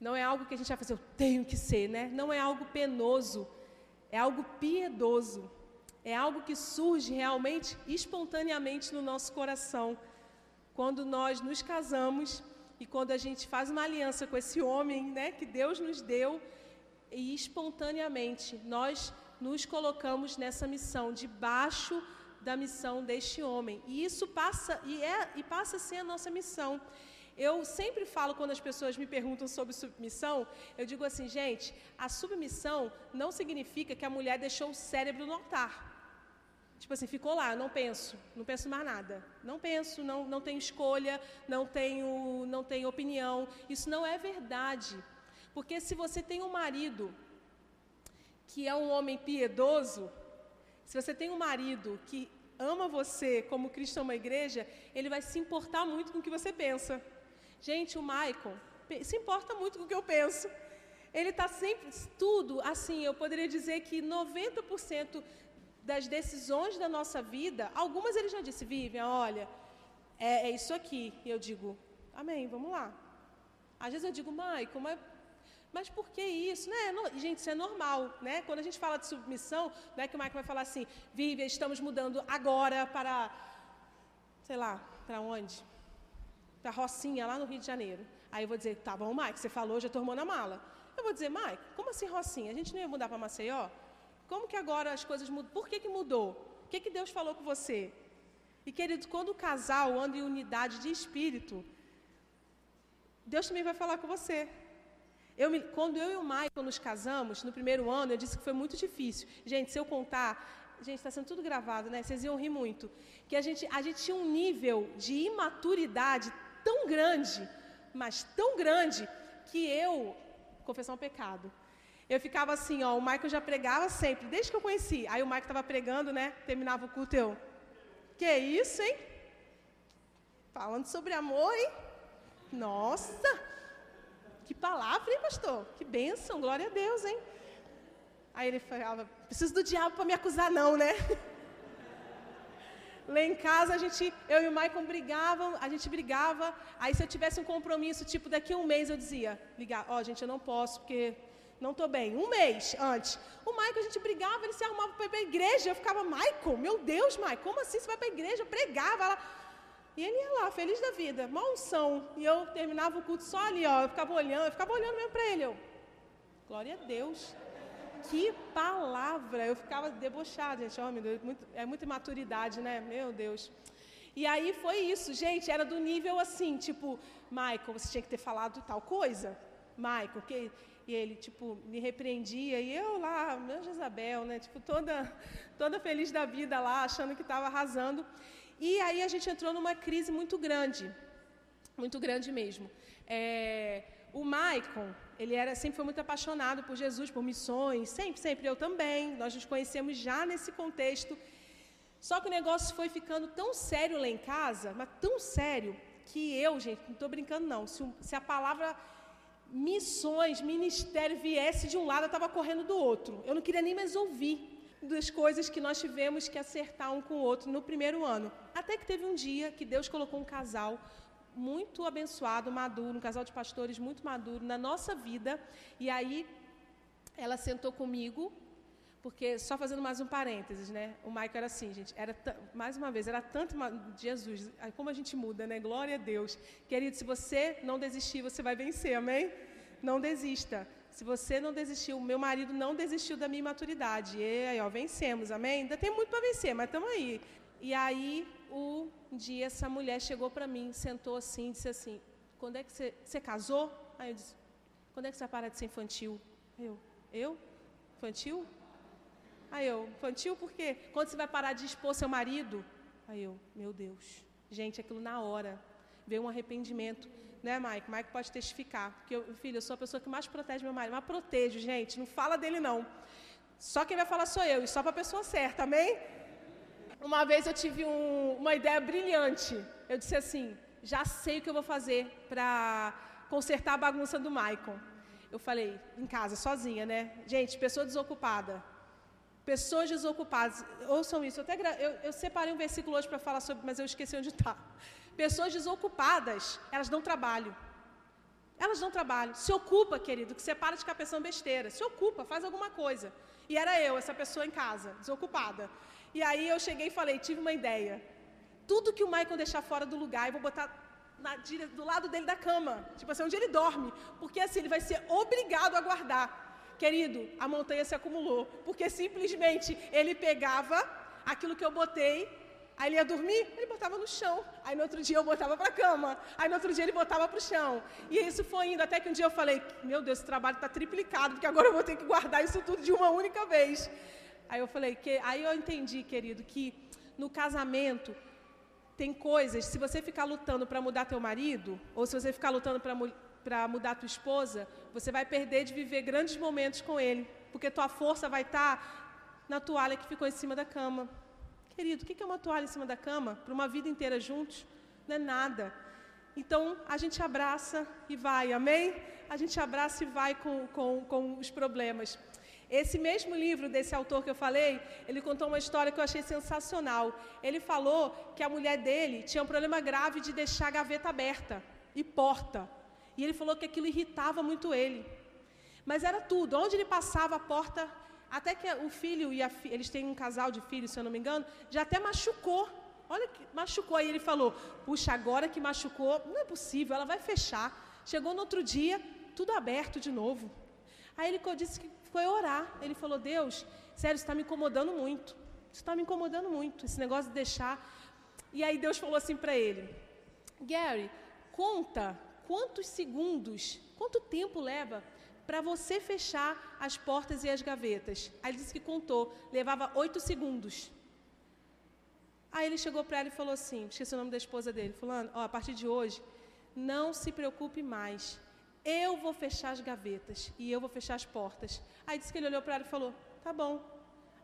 Não é algo que a gente vai fazer, eu tenho que ser, né? Não é algo penoso. É algo piedoso. É algo que surge realmente espontaneamente no nosso coração. Quando nós nos casamos e quando a gente faz uma aliança com esse homem, né, que Deus nos deu, e espontaneamente nós nos colocamos nessa missão debaixo da missão deste homem. E isso passa e é e passa a ser a nossa missão. Eu sempre falo quando as pessoas me perguntam sobre submissão, eu digo assim, gente, a submissão não significa que a mulher deixou o cérebro no altar. Tipo assim, ficou lá, não penso, não penso mais nada. Não penso, não, não tenho escolha, não tenho, não tenho opinião. Isso não é verdade. Porque se você tem um marido que é um homem piedoso, se você tem um marido que ama você como Cristo ama a igreja, ele vai se importar muito com o que você pensa. Gente, o Michael se importa muito com o que eu penso. Ele está sempre, tudo, assim, eu poderia dizer que 90% das decisões da nossa vida, algumas ele já disse, Vivian, olha, é, é isso aqui. E eu digo, amém, vamos lá. Às vezes eu digo, Michael, mas mas por que isso? Né? Gente, isso é normal. Né? Quando a gente fala de submissão, não é que o Mike vai falar assim, Vivian, estamos mudando agora para, sei lá, para onde? Para Rocinha, lá no Rio de Janeiro. Aí eu vou dizer, tá bom, Mike, você falou, já estou arrumando a mala. Eu vou dizer, Mike, como assim Rocinha? A gente não ia mudar para Maceió? Como que agora as coisas mudam? Por que, que mudou? O que, que Deus falou com você? E querido, quando o casal anda em unidade de espírito, Deus também vai falar com você. Eu me, quando eu e o Michael nos casamos, no primeiro ano, eu disse que foi muito difícil. Gente, se eu contar, gente, está sendo tudo gravado, né? Vocês iam rir muito. Que a gente, a gente tinha um nível de imaturidade tão grande, mas tão grande, que eu, confessar um pecado, eu ficava assim, ó, o Michael já pregava sempre, desde que eu conheci. Aí o Michael estava pregando, né? Terminava o culto, eu, que isso, hein? Falando sobre amor, hein? Nossa! Que palavra, hein, pastor? Que bênção, glória a Deus, hein? Aí ele falava, preciso do diabo para me acusar, não, né? Lá em casa, a gente, eu e o Maicon brigavam, a gente brigava. Aí, se eu tivesse um compromisso, tipo, daqui a um mês, eu dizia: ligar, ó, oh, gente, eu não posso, porque não estou bem. Um mês antes. O Maicon, a gente brigava, ele se arrumava para ir para a igreja. Eu ficava, Maicon, meu Deus, Maicon, como assim você vai para a igreja? Eu pregava lá. E ele ia lá, feliz da vida, uma unção. E eu terminava o culto só ali, ó. Eu ficava olhando, eu ficava olhando mesmo para ele. Eu, glória a Deus. Que palavra! Eu ficava debochada, gente. Oh, meu Deus, muito, é muita imaturidade, né? Meu Deus. E aí foi isso, gente. Era do nível assim, tipo, Michael, você tinha que ter falado tal coisa. Michael, que e ele tipo me repreendia e eu lá, meu Jezabel, né? Tipo toda toda feliz da vida lá, achando que estava arrasando. E aí a gente entrou numa crise muito grande, muito grande mesmo. É, o Maicon, ele era, sempre foi muito apaixonado por Jesus, por missões, sempre, sempre, eu também. Nós nos conhecemos já nesse contexto. Só que o negócio foi ficando tão sério lá em casa, mas tão sério, que eu, gente, não estou brincando não, se, se a palavra missões, ministério viesse de um lado, eu estava correndo do outro. Eu não queria nem mais ouvir das coisas que nós tivemos que acertar um com o outro no primeiro ano. Até que teve um dia que Deus colocou um casal muito abençoado, maduro, um casal de pastores muito maduro na nossa vida. E aí ela sentou comigo, porque só fazendo mais um parênteses, né? O Maico era assim, gente, era mais uma vez, era tanto Jesus, como a gente muda, né? Glória a Deus. Querido, se você não desistir, você vai vencer, amém? Não desista. Se você não desistiu, meu marido não desistiu da minha maturidade. E aí, ó, vencemos, amém? Ainda tem muito para vencer, mas estamos aí. E aí, um dia, essa mulher chegou para mim, sentou assim, disse assim: Quando é que você, você casou? Aí eu disse: Quando é que você vai parar de ser infantil? Eu: Eu? Infantil? Aí eu: Infantil por quê? Quando você vai parar de expor seu marido? Aí eu: Meu Deus. Gente, aquilo na hora. Veio um arrependimento né, Mike? Mike pode testificar. Porque, eu, filho, eu sou a pessoa que mais protege meu marido. Mas protejo, gente. Não fala dele, não. Só quem vai falar sou eu. E só para a pessoa certa, amém? Uma vez eu tive um, uma ideia brilhante. Eu disse assim: já sei o que eu vou fazer para consertar a bagunça do Michael. Eu falei, em casa, sozinha, né? Gente, pessoa desocupada. Pessoas desocupadas. Ouçam isso. Eu, até gra... eu, eu separei um versículo hoje para falar sobre, mas eu esqueci onde está. Pessoas desocupadas, elas dão trabalho. Elas dão trabalho. Se ocupa, querido, que você para de ficar pensando besteira. Se ocupa, faz alguma coisa. E era eu, essa pessoa em casa, desocupada. E aí eu cheguei e falei, tive uma ideia. Tudo que o Michael deixar fora do lugar, eu vou botar na, do lado dele da cama. Tipo assim, onde ele dorme. Porque assim, ele vai ser obrigado a guardar. Querido, a montanha se acumulou. Porque simplesmente ele pegava aquilo que eu botei Aí ele ia dormir, ele botava no chão. Aí no outro dia eu botava para a cama. Aí no outro dia ele botava para o chão. E isso foi indo, até que um dia eu falei, meu Deus, esse trabalho está triplicado, porque agora eu vou ter que guardar isso tudo de uma única vez. Aí eu falei, que, aí eu entendi, querido, que no casamento tem coisas, se você ficar lutando para mudar teu marido, ou se você ficar lutando para mudar tua esposa, você vai perder de viver grandes momentos com ele, porque tua força vai estar tá na toalha que ficou em cima da cama. Querido, o que é uma toalha em cima da cama para uma vida inteira juntos? Não é nada. Então, a gente abraça e vai, amém? A gente abraça e vai com, com, com os problemas. Esse mesmo livro desse autor que eu falei, ele contou uma história que eu achei sensacional. Ele falou que a mulher dele tinha um problema grave de deixar a gaveta aberta e porta. E ele falou que aquilo irritava muito ele. Mas era tudo. Onde ele passava, a porta até que o filho e a eles têm um casal de filhos, se eu não me engano, já até machucou. Olha que machucou. Aí ele falou: Puxa, agora que machucou, não é possível, ela vai fechar. Chegou no outro dia, tudo aberto de novo. Aí ele disse que foi orar. Ele falou: Deus, sério, isso está me incomodando muito. Isso está me incomodando muito, esse negócio de deixar. E aí Deus falou assim para ele: Gary, conta quantos segundos, quanto tempo leva para você fechar as portas e as gavetas. Aí ele disse que contou, levava oito segundos. Aí ele chegou para ela e falou assim: esqueci o nome da esposa dele, Fulano, a partir de hoje, não se preocupe mais. Eu vou fechar as gavetas e eu vou fechar as portas. Aí disse que ele olhou para ela e falou: tá bom.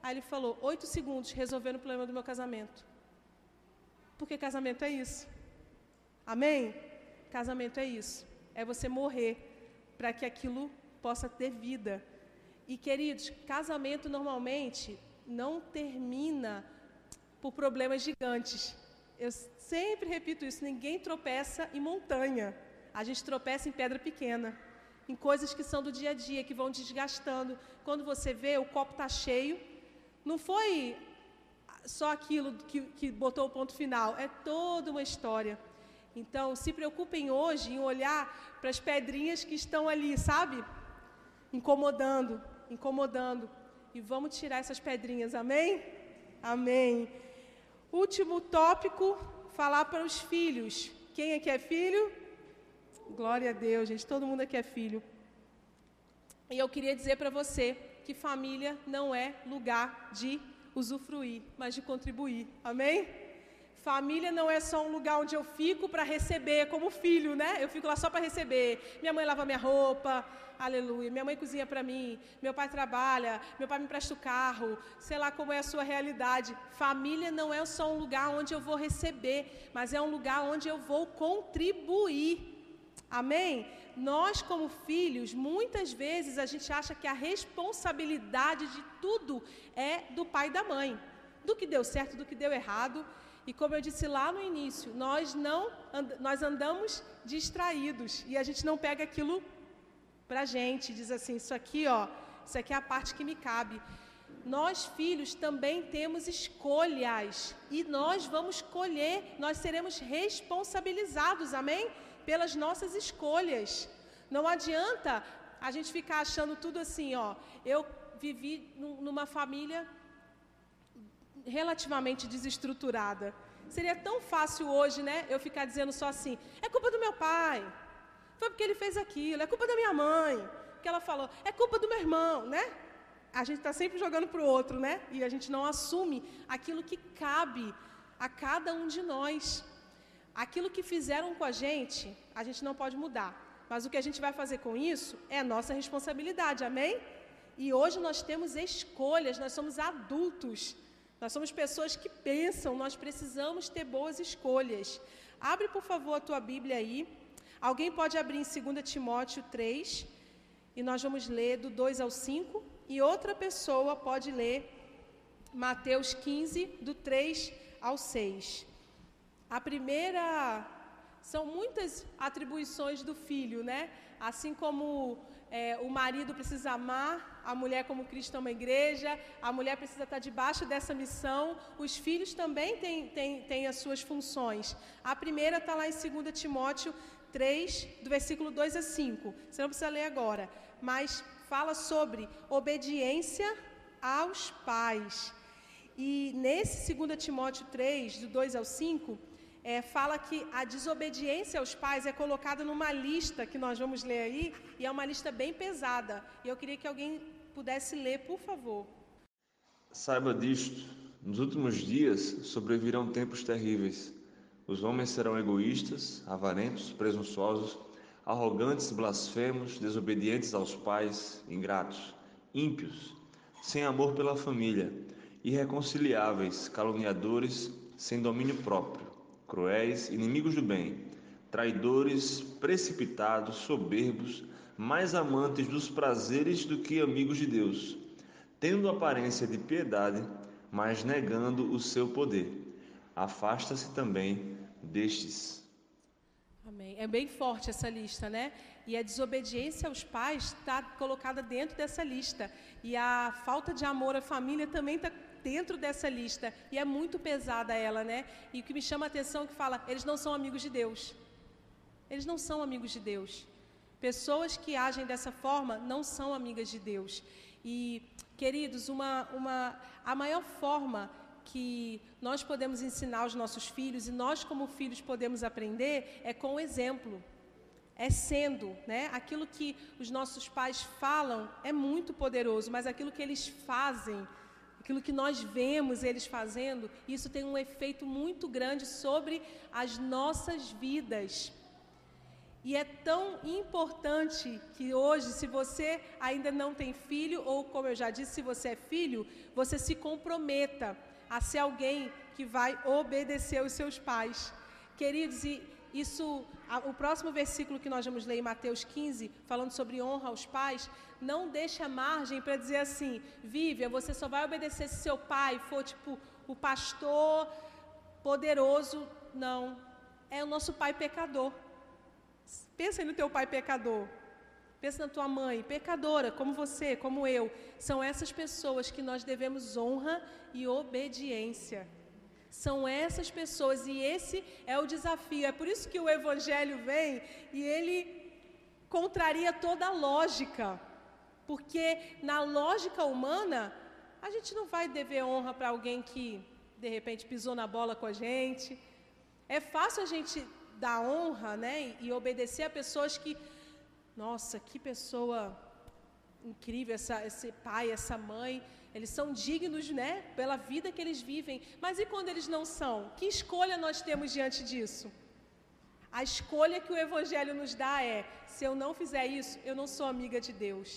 Aí ele falou: oito segundos resolvendo o problema do meu casamento. Porque casamento é isso. Amém? Casamento é isso. É você morrer para que aquilo possa ter vida. E queridos, casamento normalmente não termina por problemas gigantes. Eu sempre repito isso: ninguém tropeça em montanha. A gente tropeça em pedra pequena, em coisas que são do dia a dia, que vão desgastando. Quando você vê, o copo está cheio. Não foi só aquilo que, que botou o ponto final, é toda uma história. Então, se preocupem hoje em olhar para as pedrinhas que estão ali, sabe? incomodando, incomodando. E vamos tirar essas pedrinhas, amém? Amém. Último tópico, falar para os filhos. Quem aqui é filho? Glória a Deus, gente, todo mundo aqui é filho. E eu queria dizer para você que família não é lugar de usufruir, mas de contribuir. Amém? Família não é só um lugar onde eu fico para receber, como filho, né? Eu fico lá só para receber. Minha mãe lava minha roupa, aleluia. Minha mãe cozinha para mim, meu pai trabalha, meu pai me presta o carro, sei lá como é a sua realidade. Família não é só um lugar onde eu vou receber, mas é um lugar onde eu vou contribuir. Amém? Nós, como filhos, muitas vezes a gente acha que a responsabilidade de tudo é do pai e da mãe. Do que deu certo, do que deu errado. E como eu disse lá no início, nós não nós andamos distraídos e a gente não pega aquilo para gente, diz assim, isso aqui, ó, isso aqui é a parte que me cabe. Nós, filhos, também temos escolhas e nós vamos colher, nós seremos responsabilizados, amém? Pelas nossas escolhas. Não adianta a gente ficar achando tudo assim, ó. Eu vivi numa família relativamente desestruturada. Seria tão fácil hoje, né? Eu ficar dizendo só assim: é culpa do meu pai, foi porque ele fez aquilo, é culpa da minha mãe, que ela falou, é culpa do meu irmão, né? A gente está sempre jogando para o outro, né? E a gente não assume aquilo que cabe a cada um de nós. Aquilo que fizeram com a gente, a gente não pode mudar. Mas o que a gente vai fazer com isso é nossa responsabilidade, amém? E hoje nós temos escolhas, nós somos adultos, nós somos pessoas que pensam, nós precisamos ter boas escolhas. Abre, por favor, a tua Bíblia aí. Alguém pode abrir em 2 Timóteo 3. e nós vamos ler do 2 ao 5, e outra pessoa pode ler Mateus 15, do 3 ao 6. A primeira são muitas atribuições do filho, né? Assim como é, o marido precisa amar a mulher como Cristo ama a igreja, a mulher precisa estar debaixo dessa missão, os filhos também têm, têm, têm as suas funções. A primeira está lá em 2 Timóteo 3, do versículo 2 a 5. Você não precisa ler agora, mas fala sobre obediência aos pais. E nesse 2 Timóteo 3, do 2 ao 5, é, fala que a desobediência aos pais é colocada numa lista que nós vamos ler aí, e é uma lista bem pesada. E eu queria que alguém pudesse ler, por favor. Saiba disto: nos últimos dias sobrevirão tempos terríveis. Os homens serão egoístas, avarentos, presunçosos, arrogantes, blasfemos, desobedientes aos pais, ingratos, ímpios, sem amor pela família, irreconciliáveis, caluniadores, sem domínio próprio cruéis, inimigos do bem, traidores, precipitados, soberbos, mais amantes dos prazeres do que amigos de Deus, tendo aparência de piedade, mas negando o seu poder. Afasta-se também destes. Amém. É bem forte essa lista, né? E a desobediência aos pais está colocada dentro dessa lista. E a falta de amor à família também está dentro dessa lista e é muito pesada ela, né? E o que me chama a atenção é que fala, eles não são amigos de Deus. Eles não são amigos de Deus. Pessoas que agem dessa forma não são amigas de Deus. E, queridos, uma, uma, a maior forma que nós podemos ensinar aos nossos filhos e nós, como filhos, podemos aprender é com o exemplo. É sendo, né? Aquilo que os nossos pais falam é muito poderoso, mas aquilo que eles fazem aquilo que nós vemos eles fazendo, isso tem um efeito muito grande sobre as nossas vidas. E é tão importante que hoje, se você ainda não tem filho, ou como eu já disse, se você é filho, você se comprometa a ser alguém que vai obedecer os seus pais. Queridos, e isso, o próximo versículo que nós vamos ler em Mateus 15, falando sobre honra aos pais, não deixa margem para dizer assim, Vívia, você só vai obedecer se seu pai for tipo o pastor poderoso. Não, é o nosso pai pecador. Pensa no teu pai pecador. Pensa na tua mãe, pecadora, como você, como eu. São essas pessoas que nós devemos honra e obediência. São essas pessoas e esse é o desafio. É por isso que o evangelho vem e ele contraria toda a lógica. Porque na lógica humana, a gente não vai dever honra para alguém que de repente pisou na bola com a gente. É fácil a gente dar honra, né, e obedecer a pessoas que, nossa, que pessoa incrível essa, esse pai, essa mãe. Eles são dignos, né, pela vida que eles vivem. Mas e quando eles não são? Que escolha nós temos diante disso? A escolha que o Evangelho nos dá é: se eu não fizer isso, eu não sou amiga de Deus.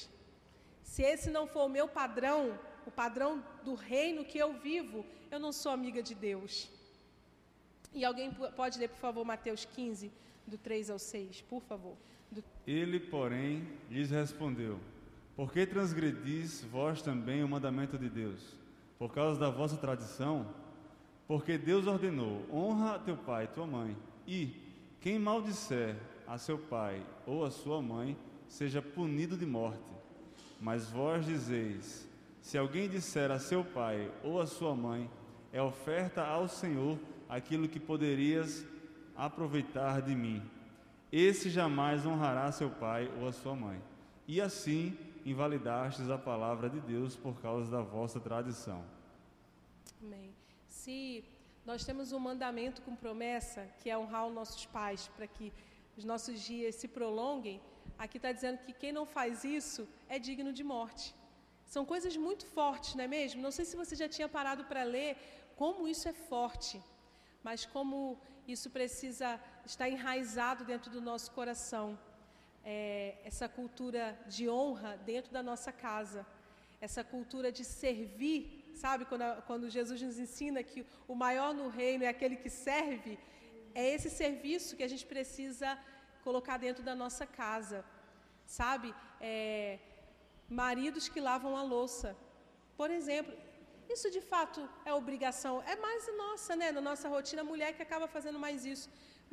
Se esse não for o meu padrão, o padrão do reino que eu vivo, eu não sou amiga de Deus. E alguém pode ler, por favor, Mateus 15, do 3 ao 6, por favor. Do... Ele, porém, lhes respondeu: por que transgredis vós também o mandamento de Deus? Por causa da vossa tradição? Porque Deus ordenou: honra teu pai e tua mãe, e quem maldisser a seu pai ou a sua mãe, seja punido de morte. Mas vós dizeis: se alguém disser a seu pai ou a sua mãe, é oferta ao Senhor aquilo que poderias aproveitar de mim. Esse jamais honrará seu pai ou a sua mãe. E assim invalidastes a palavra de Deus por causa da vossa tradição. Amém. Se nós temos um mandamento com promessa, que é honrar os nossos pais, para que os nossos dias se prolonguem, aqui está dizendo que quem não faz isso é digno de morte. São coisas muito fortes, não é mesmo? Não sei se você já tinha parado para ler como isso é forte, mas como isso precisa estar enraizado dentro do nosso coração é, essa cultura de honra dentro da nossa casa, essa cultura de servir, sabe? Quando, quando Jesus nos ensina que o maior no reino é aquele que serve, é esse serviço que a gente precisa colocar dentro da nossa casa. sabe? É, maridos que lavam a louça, por exemplo. Isso de fato é obrigação, é mais nossa, né? Na nossa rotina, a mulher que acaba fazendo mais isso.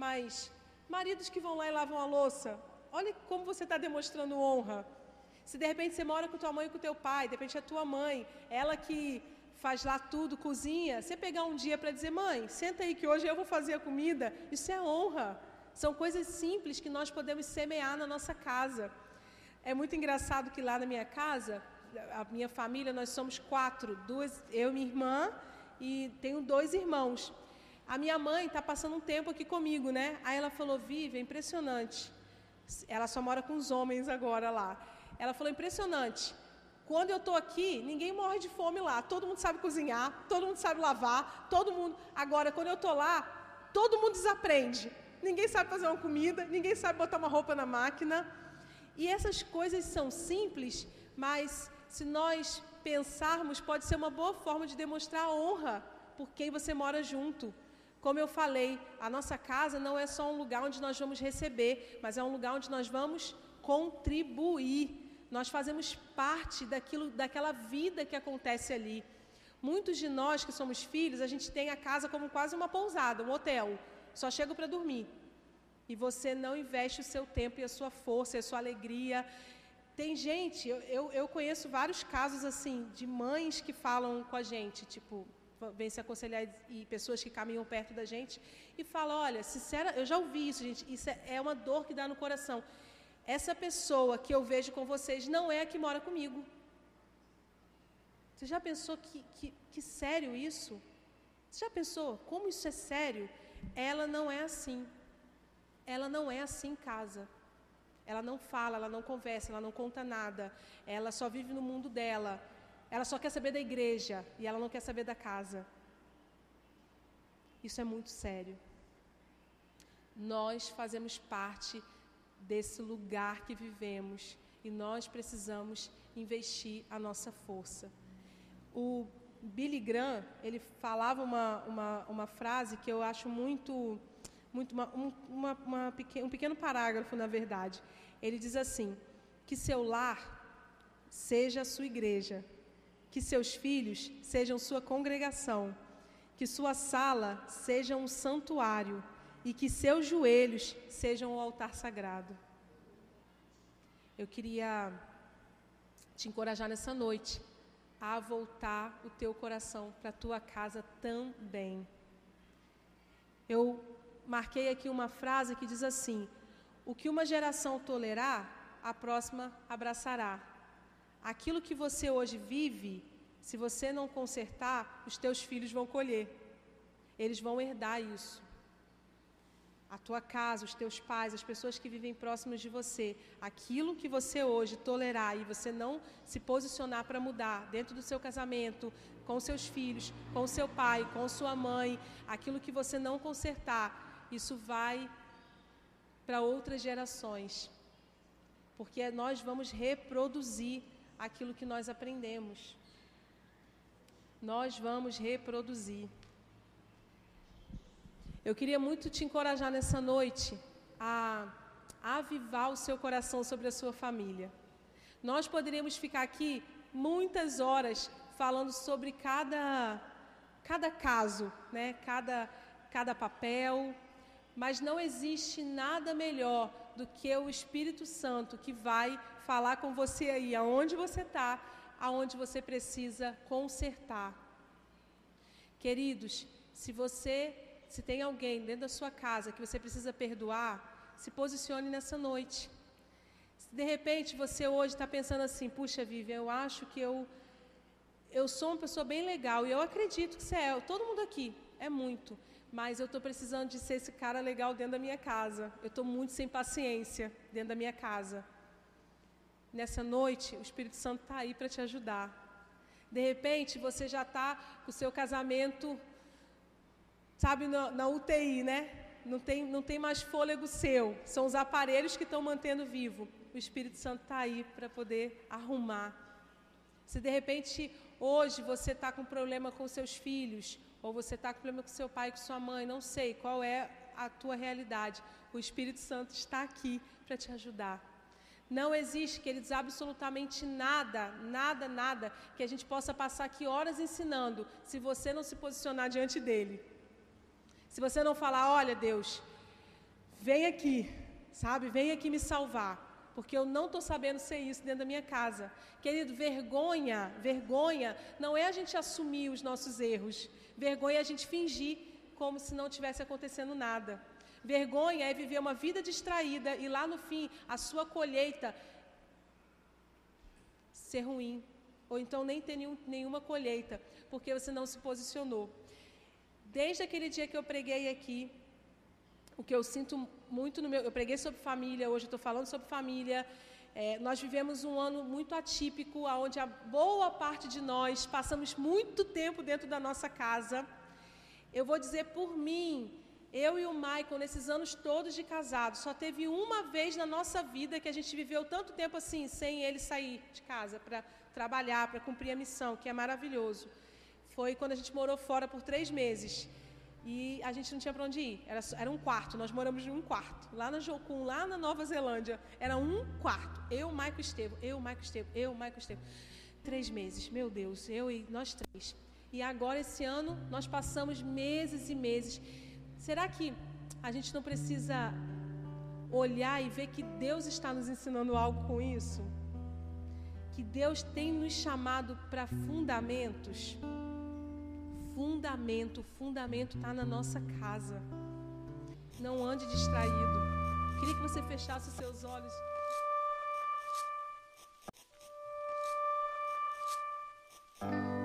Mas maridos que vão lá e lavam a louça, olha como você está demonstrando honra. Se de repente você mora com tua mãe e com teu pai, de repente é tua mãe, ela que faz lá tudo, cozinha, você pegar um dia para dizer, mãe, senta aí que hoje eu vou fazer a comida, isso é honra. São coisas simples que nós podemos semear na nossa casa. É muito engraçado que lá na minha casa, a minha família, nós somos quatro, duas, eu e minha irmã, e tenho dois irmãos. A minha mãe está passando um tempo aqui comigo, né? Aí ela falou, Vive, é impressionante. Ela só mora com os homens agora lá. Ela falou, impressionante. Quando eu estou aqui, ninguém morre de fome lá. Todo mundo sabe cozinhar, todo mundo sabe lavar, todo mundo. Agora, quando eu estou lá, todo mundo desaprende. Ninguém sabe fazer uma comida, ninguém sabe botar uma roupa na máquina. E essas coisas são simples, mas se nós pensarmos, pode ser uma boa forma de demonstrar honra por quem você mora junto. Como eu falei, a nossa casa não é só um lugar onde nós vamos receber, mas é um lugar onde nós vamos contribuir. Nós fazemos parte daquilo, daquela vida que acontece ali. Muitos de nós que somos filhos, a gente tem a casa como quase uma pousada, um hotel. Só chego para dormir. E você não investe o seu tempo e a sua força e a sua alegria. Tem gente, eu, eu, eu conheço vários casos assim, de mães que falam com a gente, tipo, vem se aconselhar e pessoas que caminham perto da gente e falam, olha, sincera, eu já ouvi isso, gente, isso é, é uma dor que dá no coração. Essa pessoa que eu vejo com vocês não é a que mora comigo. Você já pensou que, que, que sério isso? Você já pensou como isso é sério? Ela não é assim. Ela não é assim em casa. Ela não fala, ela não conversa, ela não conta nada. Ela só vive no mundo dela. Ela só quer saber da igreja e ela não quer saber da casa. Isso é muito sério. Nós fazemos parte desse lugar que vivemos e nós precisamos investir a nossa força. O Billy Graham, ele falava uma, uma, uma frase que eu acho muito, muito uma, uma, uma pequeno, um pequeno parágrafo, na verdade. Ele diz assim, que seu lar seja a sua igreja, que seus filhos sejam sua congregação, que sua sala seja um santuário e que seus joelhos sejam o altar sagrado. Eu queria te encorajar nessa noite a voltar o teu coração para a tua casa também. Eu marquei aqui uma frase que diz assim: O que uma geração tolerar, a próxima abraçará. Aquilo que você hoje vive, se você não consertar, os teus filhos vão colher. Eles vão herdar isso. A tua casa, os teus pais, as pessoas que vivem próximas de você, aquilo que você hoje tolerar e você não se posicionar para mudar dentro do seu casamento, com seus filhos, com seu pai, com sua mãe, aquilo que você não consertar, isso vai para outras gerações. Porque nós vamos reproduzir aquilo que nós aprendemos. Nós vamos reproduzir. Eu queria muito te encorajar nessa noite a, avivar o seu coração sobre a sua família. Nós poderíamos ficar aqui muitas horas falando sobre cada, cada caso, né? cada, cada papel, mas não existe nada melhor do que o Espírito Santo que vai falar com você aí, aonde você está, aonde você precisa consertar. Queridos, se você, se tem alguém dentro da sua casa que você precisa perdoar, se posicione nessa noite. Se de repente você hoje está pensando assim, puxa, Vivian, eu acho que eu eu sou uma pessoa bem legal e eu acredito que você é, todo mundo aqui é muito, mas eu estou precisando de ser esse cara legal dentro da minha casa. Eu estou muito sem paciência dentro da minha casa nessa noite, o Espírito Santo está aí para te ajudar. De repente, você já está com o seu casamento, sabe, na, na, UTI, né? Não tem, não tem mais fôlego seu. São os aparelhos que estão mantendo vivo. O Espírito Santo está aí para poder arrumar. Se de repente hoje você está com problema com seus filhos, ou você está com problema com seu pai, com sua mãe, não sei qual é a tua realidade. O Espírito Santo está aqui para te ajudar. Não existe, queridos, absolutamente nada, nada, nada que a gente possa passar aqui horas ensinando se você não se posicionar diante dele. Se você não falar, olha Deus, vem aqui, sabe, vem aqui me salvar, porque eu não estou sabendo ser isso dentro da minha casa. Querido, vergonha, vergonha não é a gente assumir os nossos erros, vergonha é a gente fingir como se não tivesse acontecendo nada. Vergonha é viver uma vida distraída e lá no fim a sua colheita ser ruim. Ou então nem ter nenhum, nenhuma colheita, porque você não se posicionou. Desde aquele dia que eu preguei aqui, o que eu sinto muito no meu. Eu preguei sobre família, hoje estou falando sobre família. É, nós vivemos um ano muito atípico, onde a boa parte de nós passamos muito tempo dentro da nossa casa. Eu vou dizer por mim, eu e o Michael, nesses anos todos de casado, só teve uma vez na nossa vida que a gente viveu tanto tempo assim, sem ele sair de casa para trabalhar, para cumprir a missão, que é maravilhoso. Foi quando a gente morou fora por três meses. E a gente não tinha para onde ir. Era, era um quarto. Nós moramos em um quarto. Lá na Jocum, lá na Nova Zelândia. Era um quarto. Eu, Maico Estevo. Eu, Maico Estevo. Eu, Maico Estevo. Três meses. Meu Deus. Eu e nós três. E agora, esse ano, nós passamos meses e meses. Será que a gente não precisa olhar e ver que Deus está nos ensinando algo com isso? Que Deus tem nos chamado para fundamentos. Fundamento, fundamento está na nossa casa. Não ande distraído. Queria que você fechasse os seus olhos. thank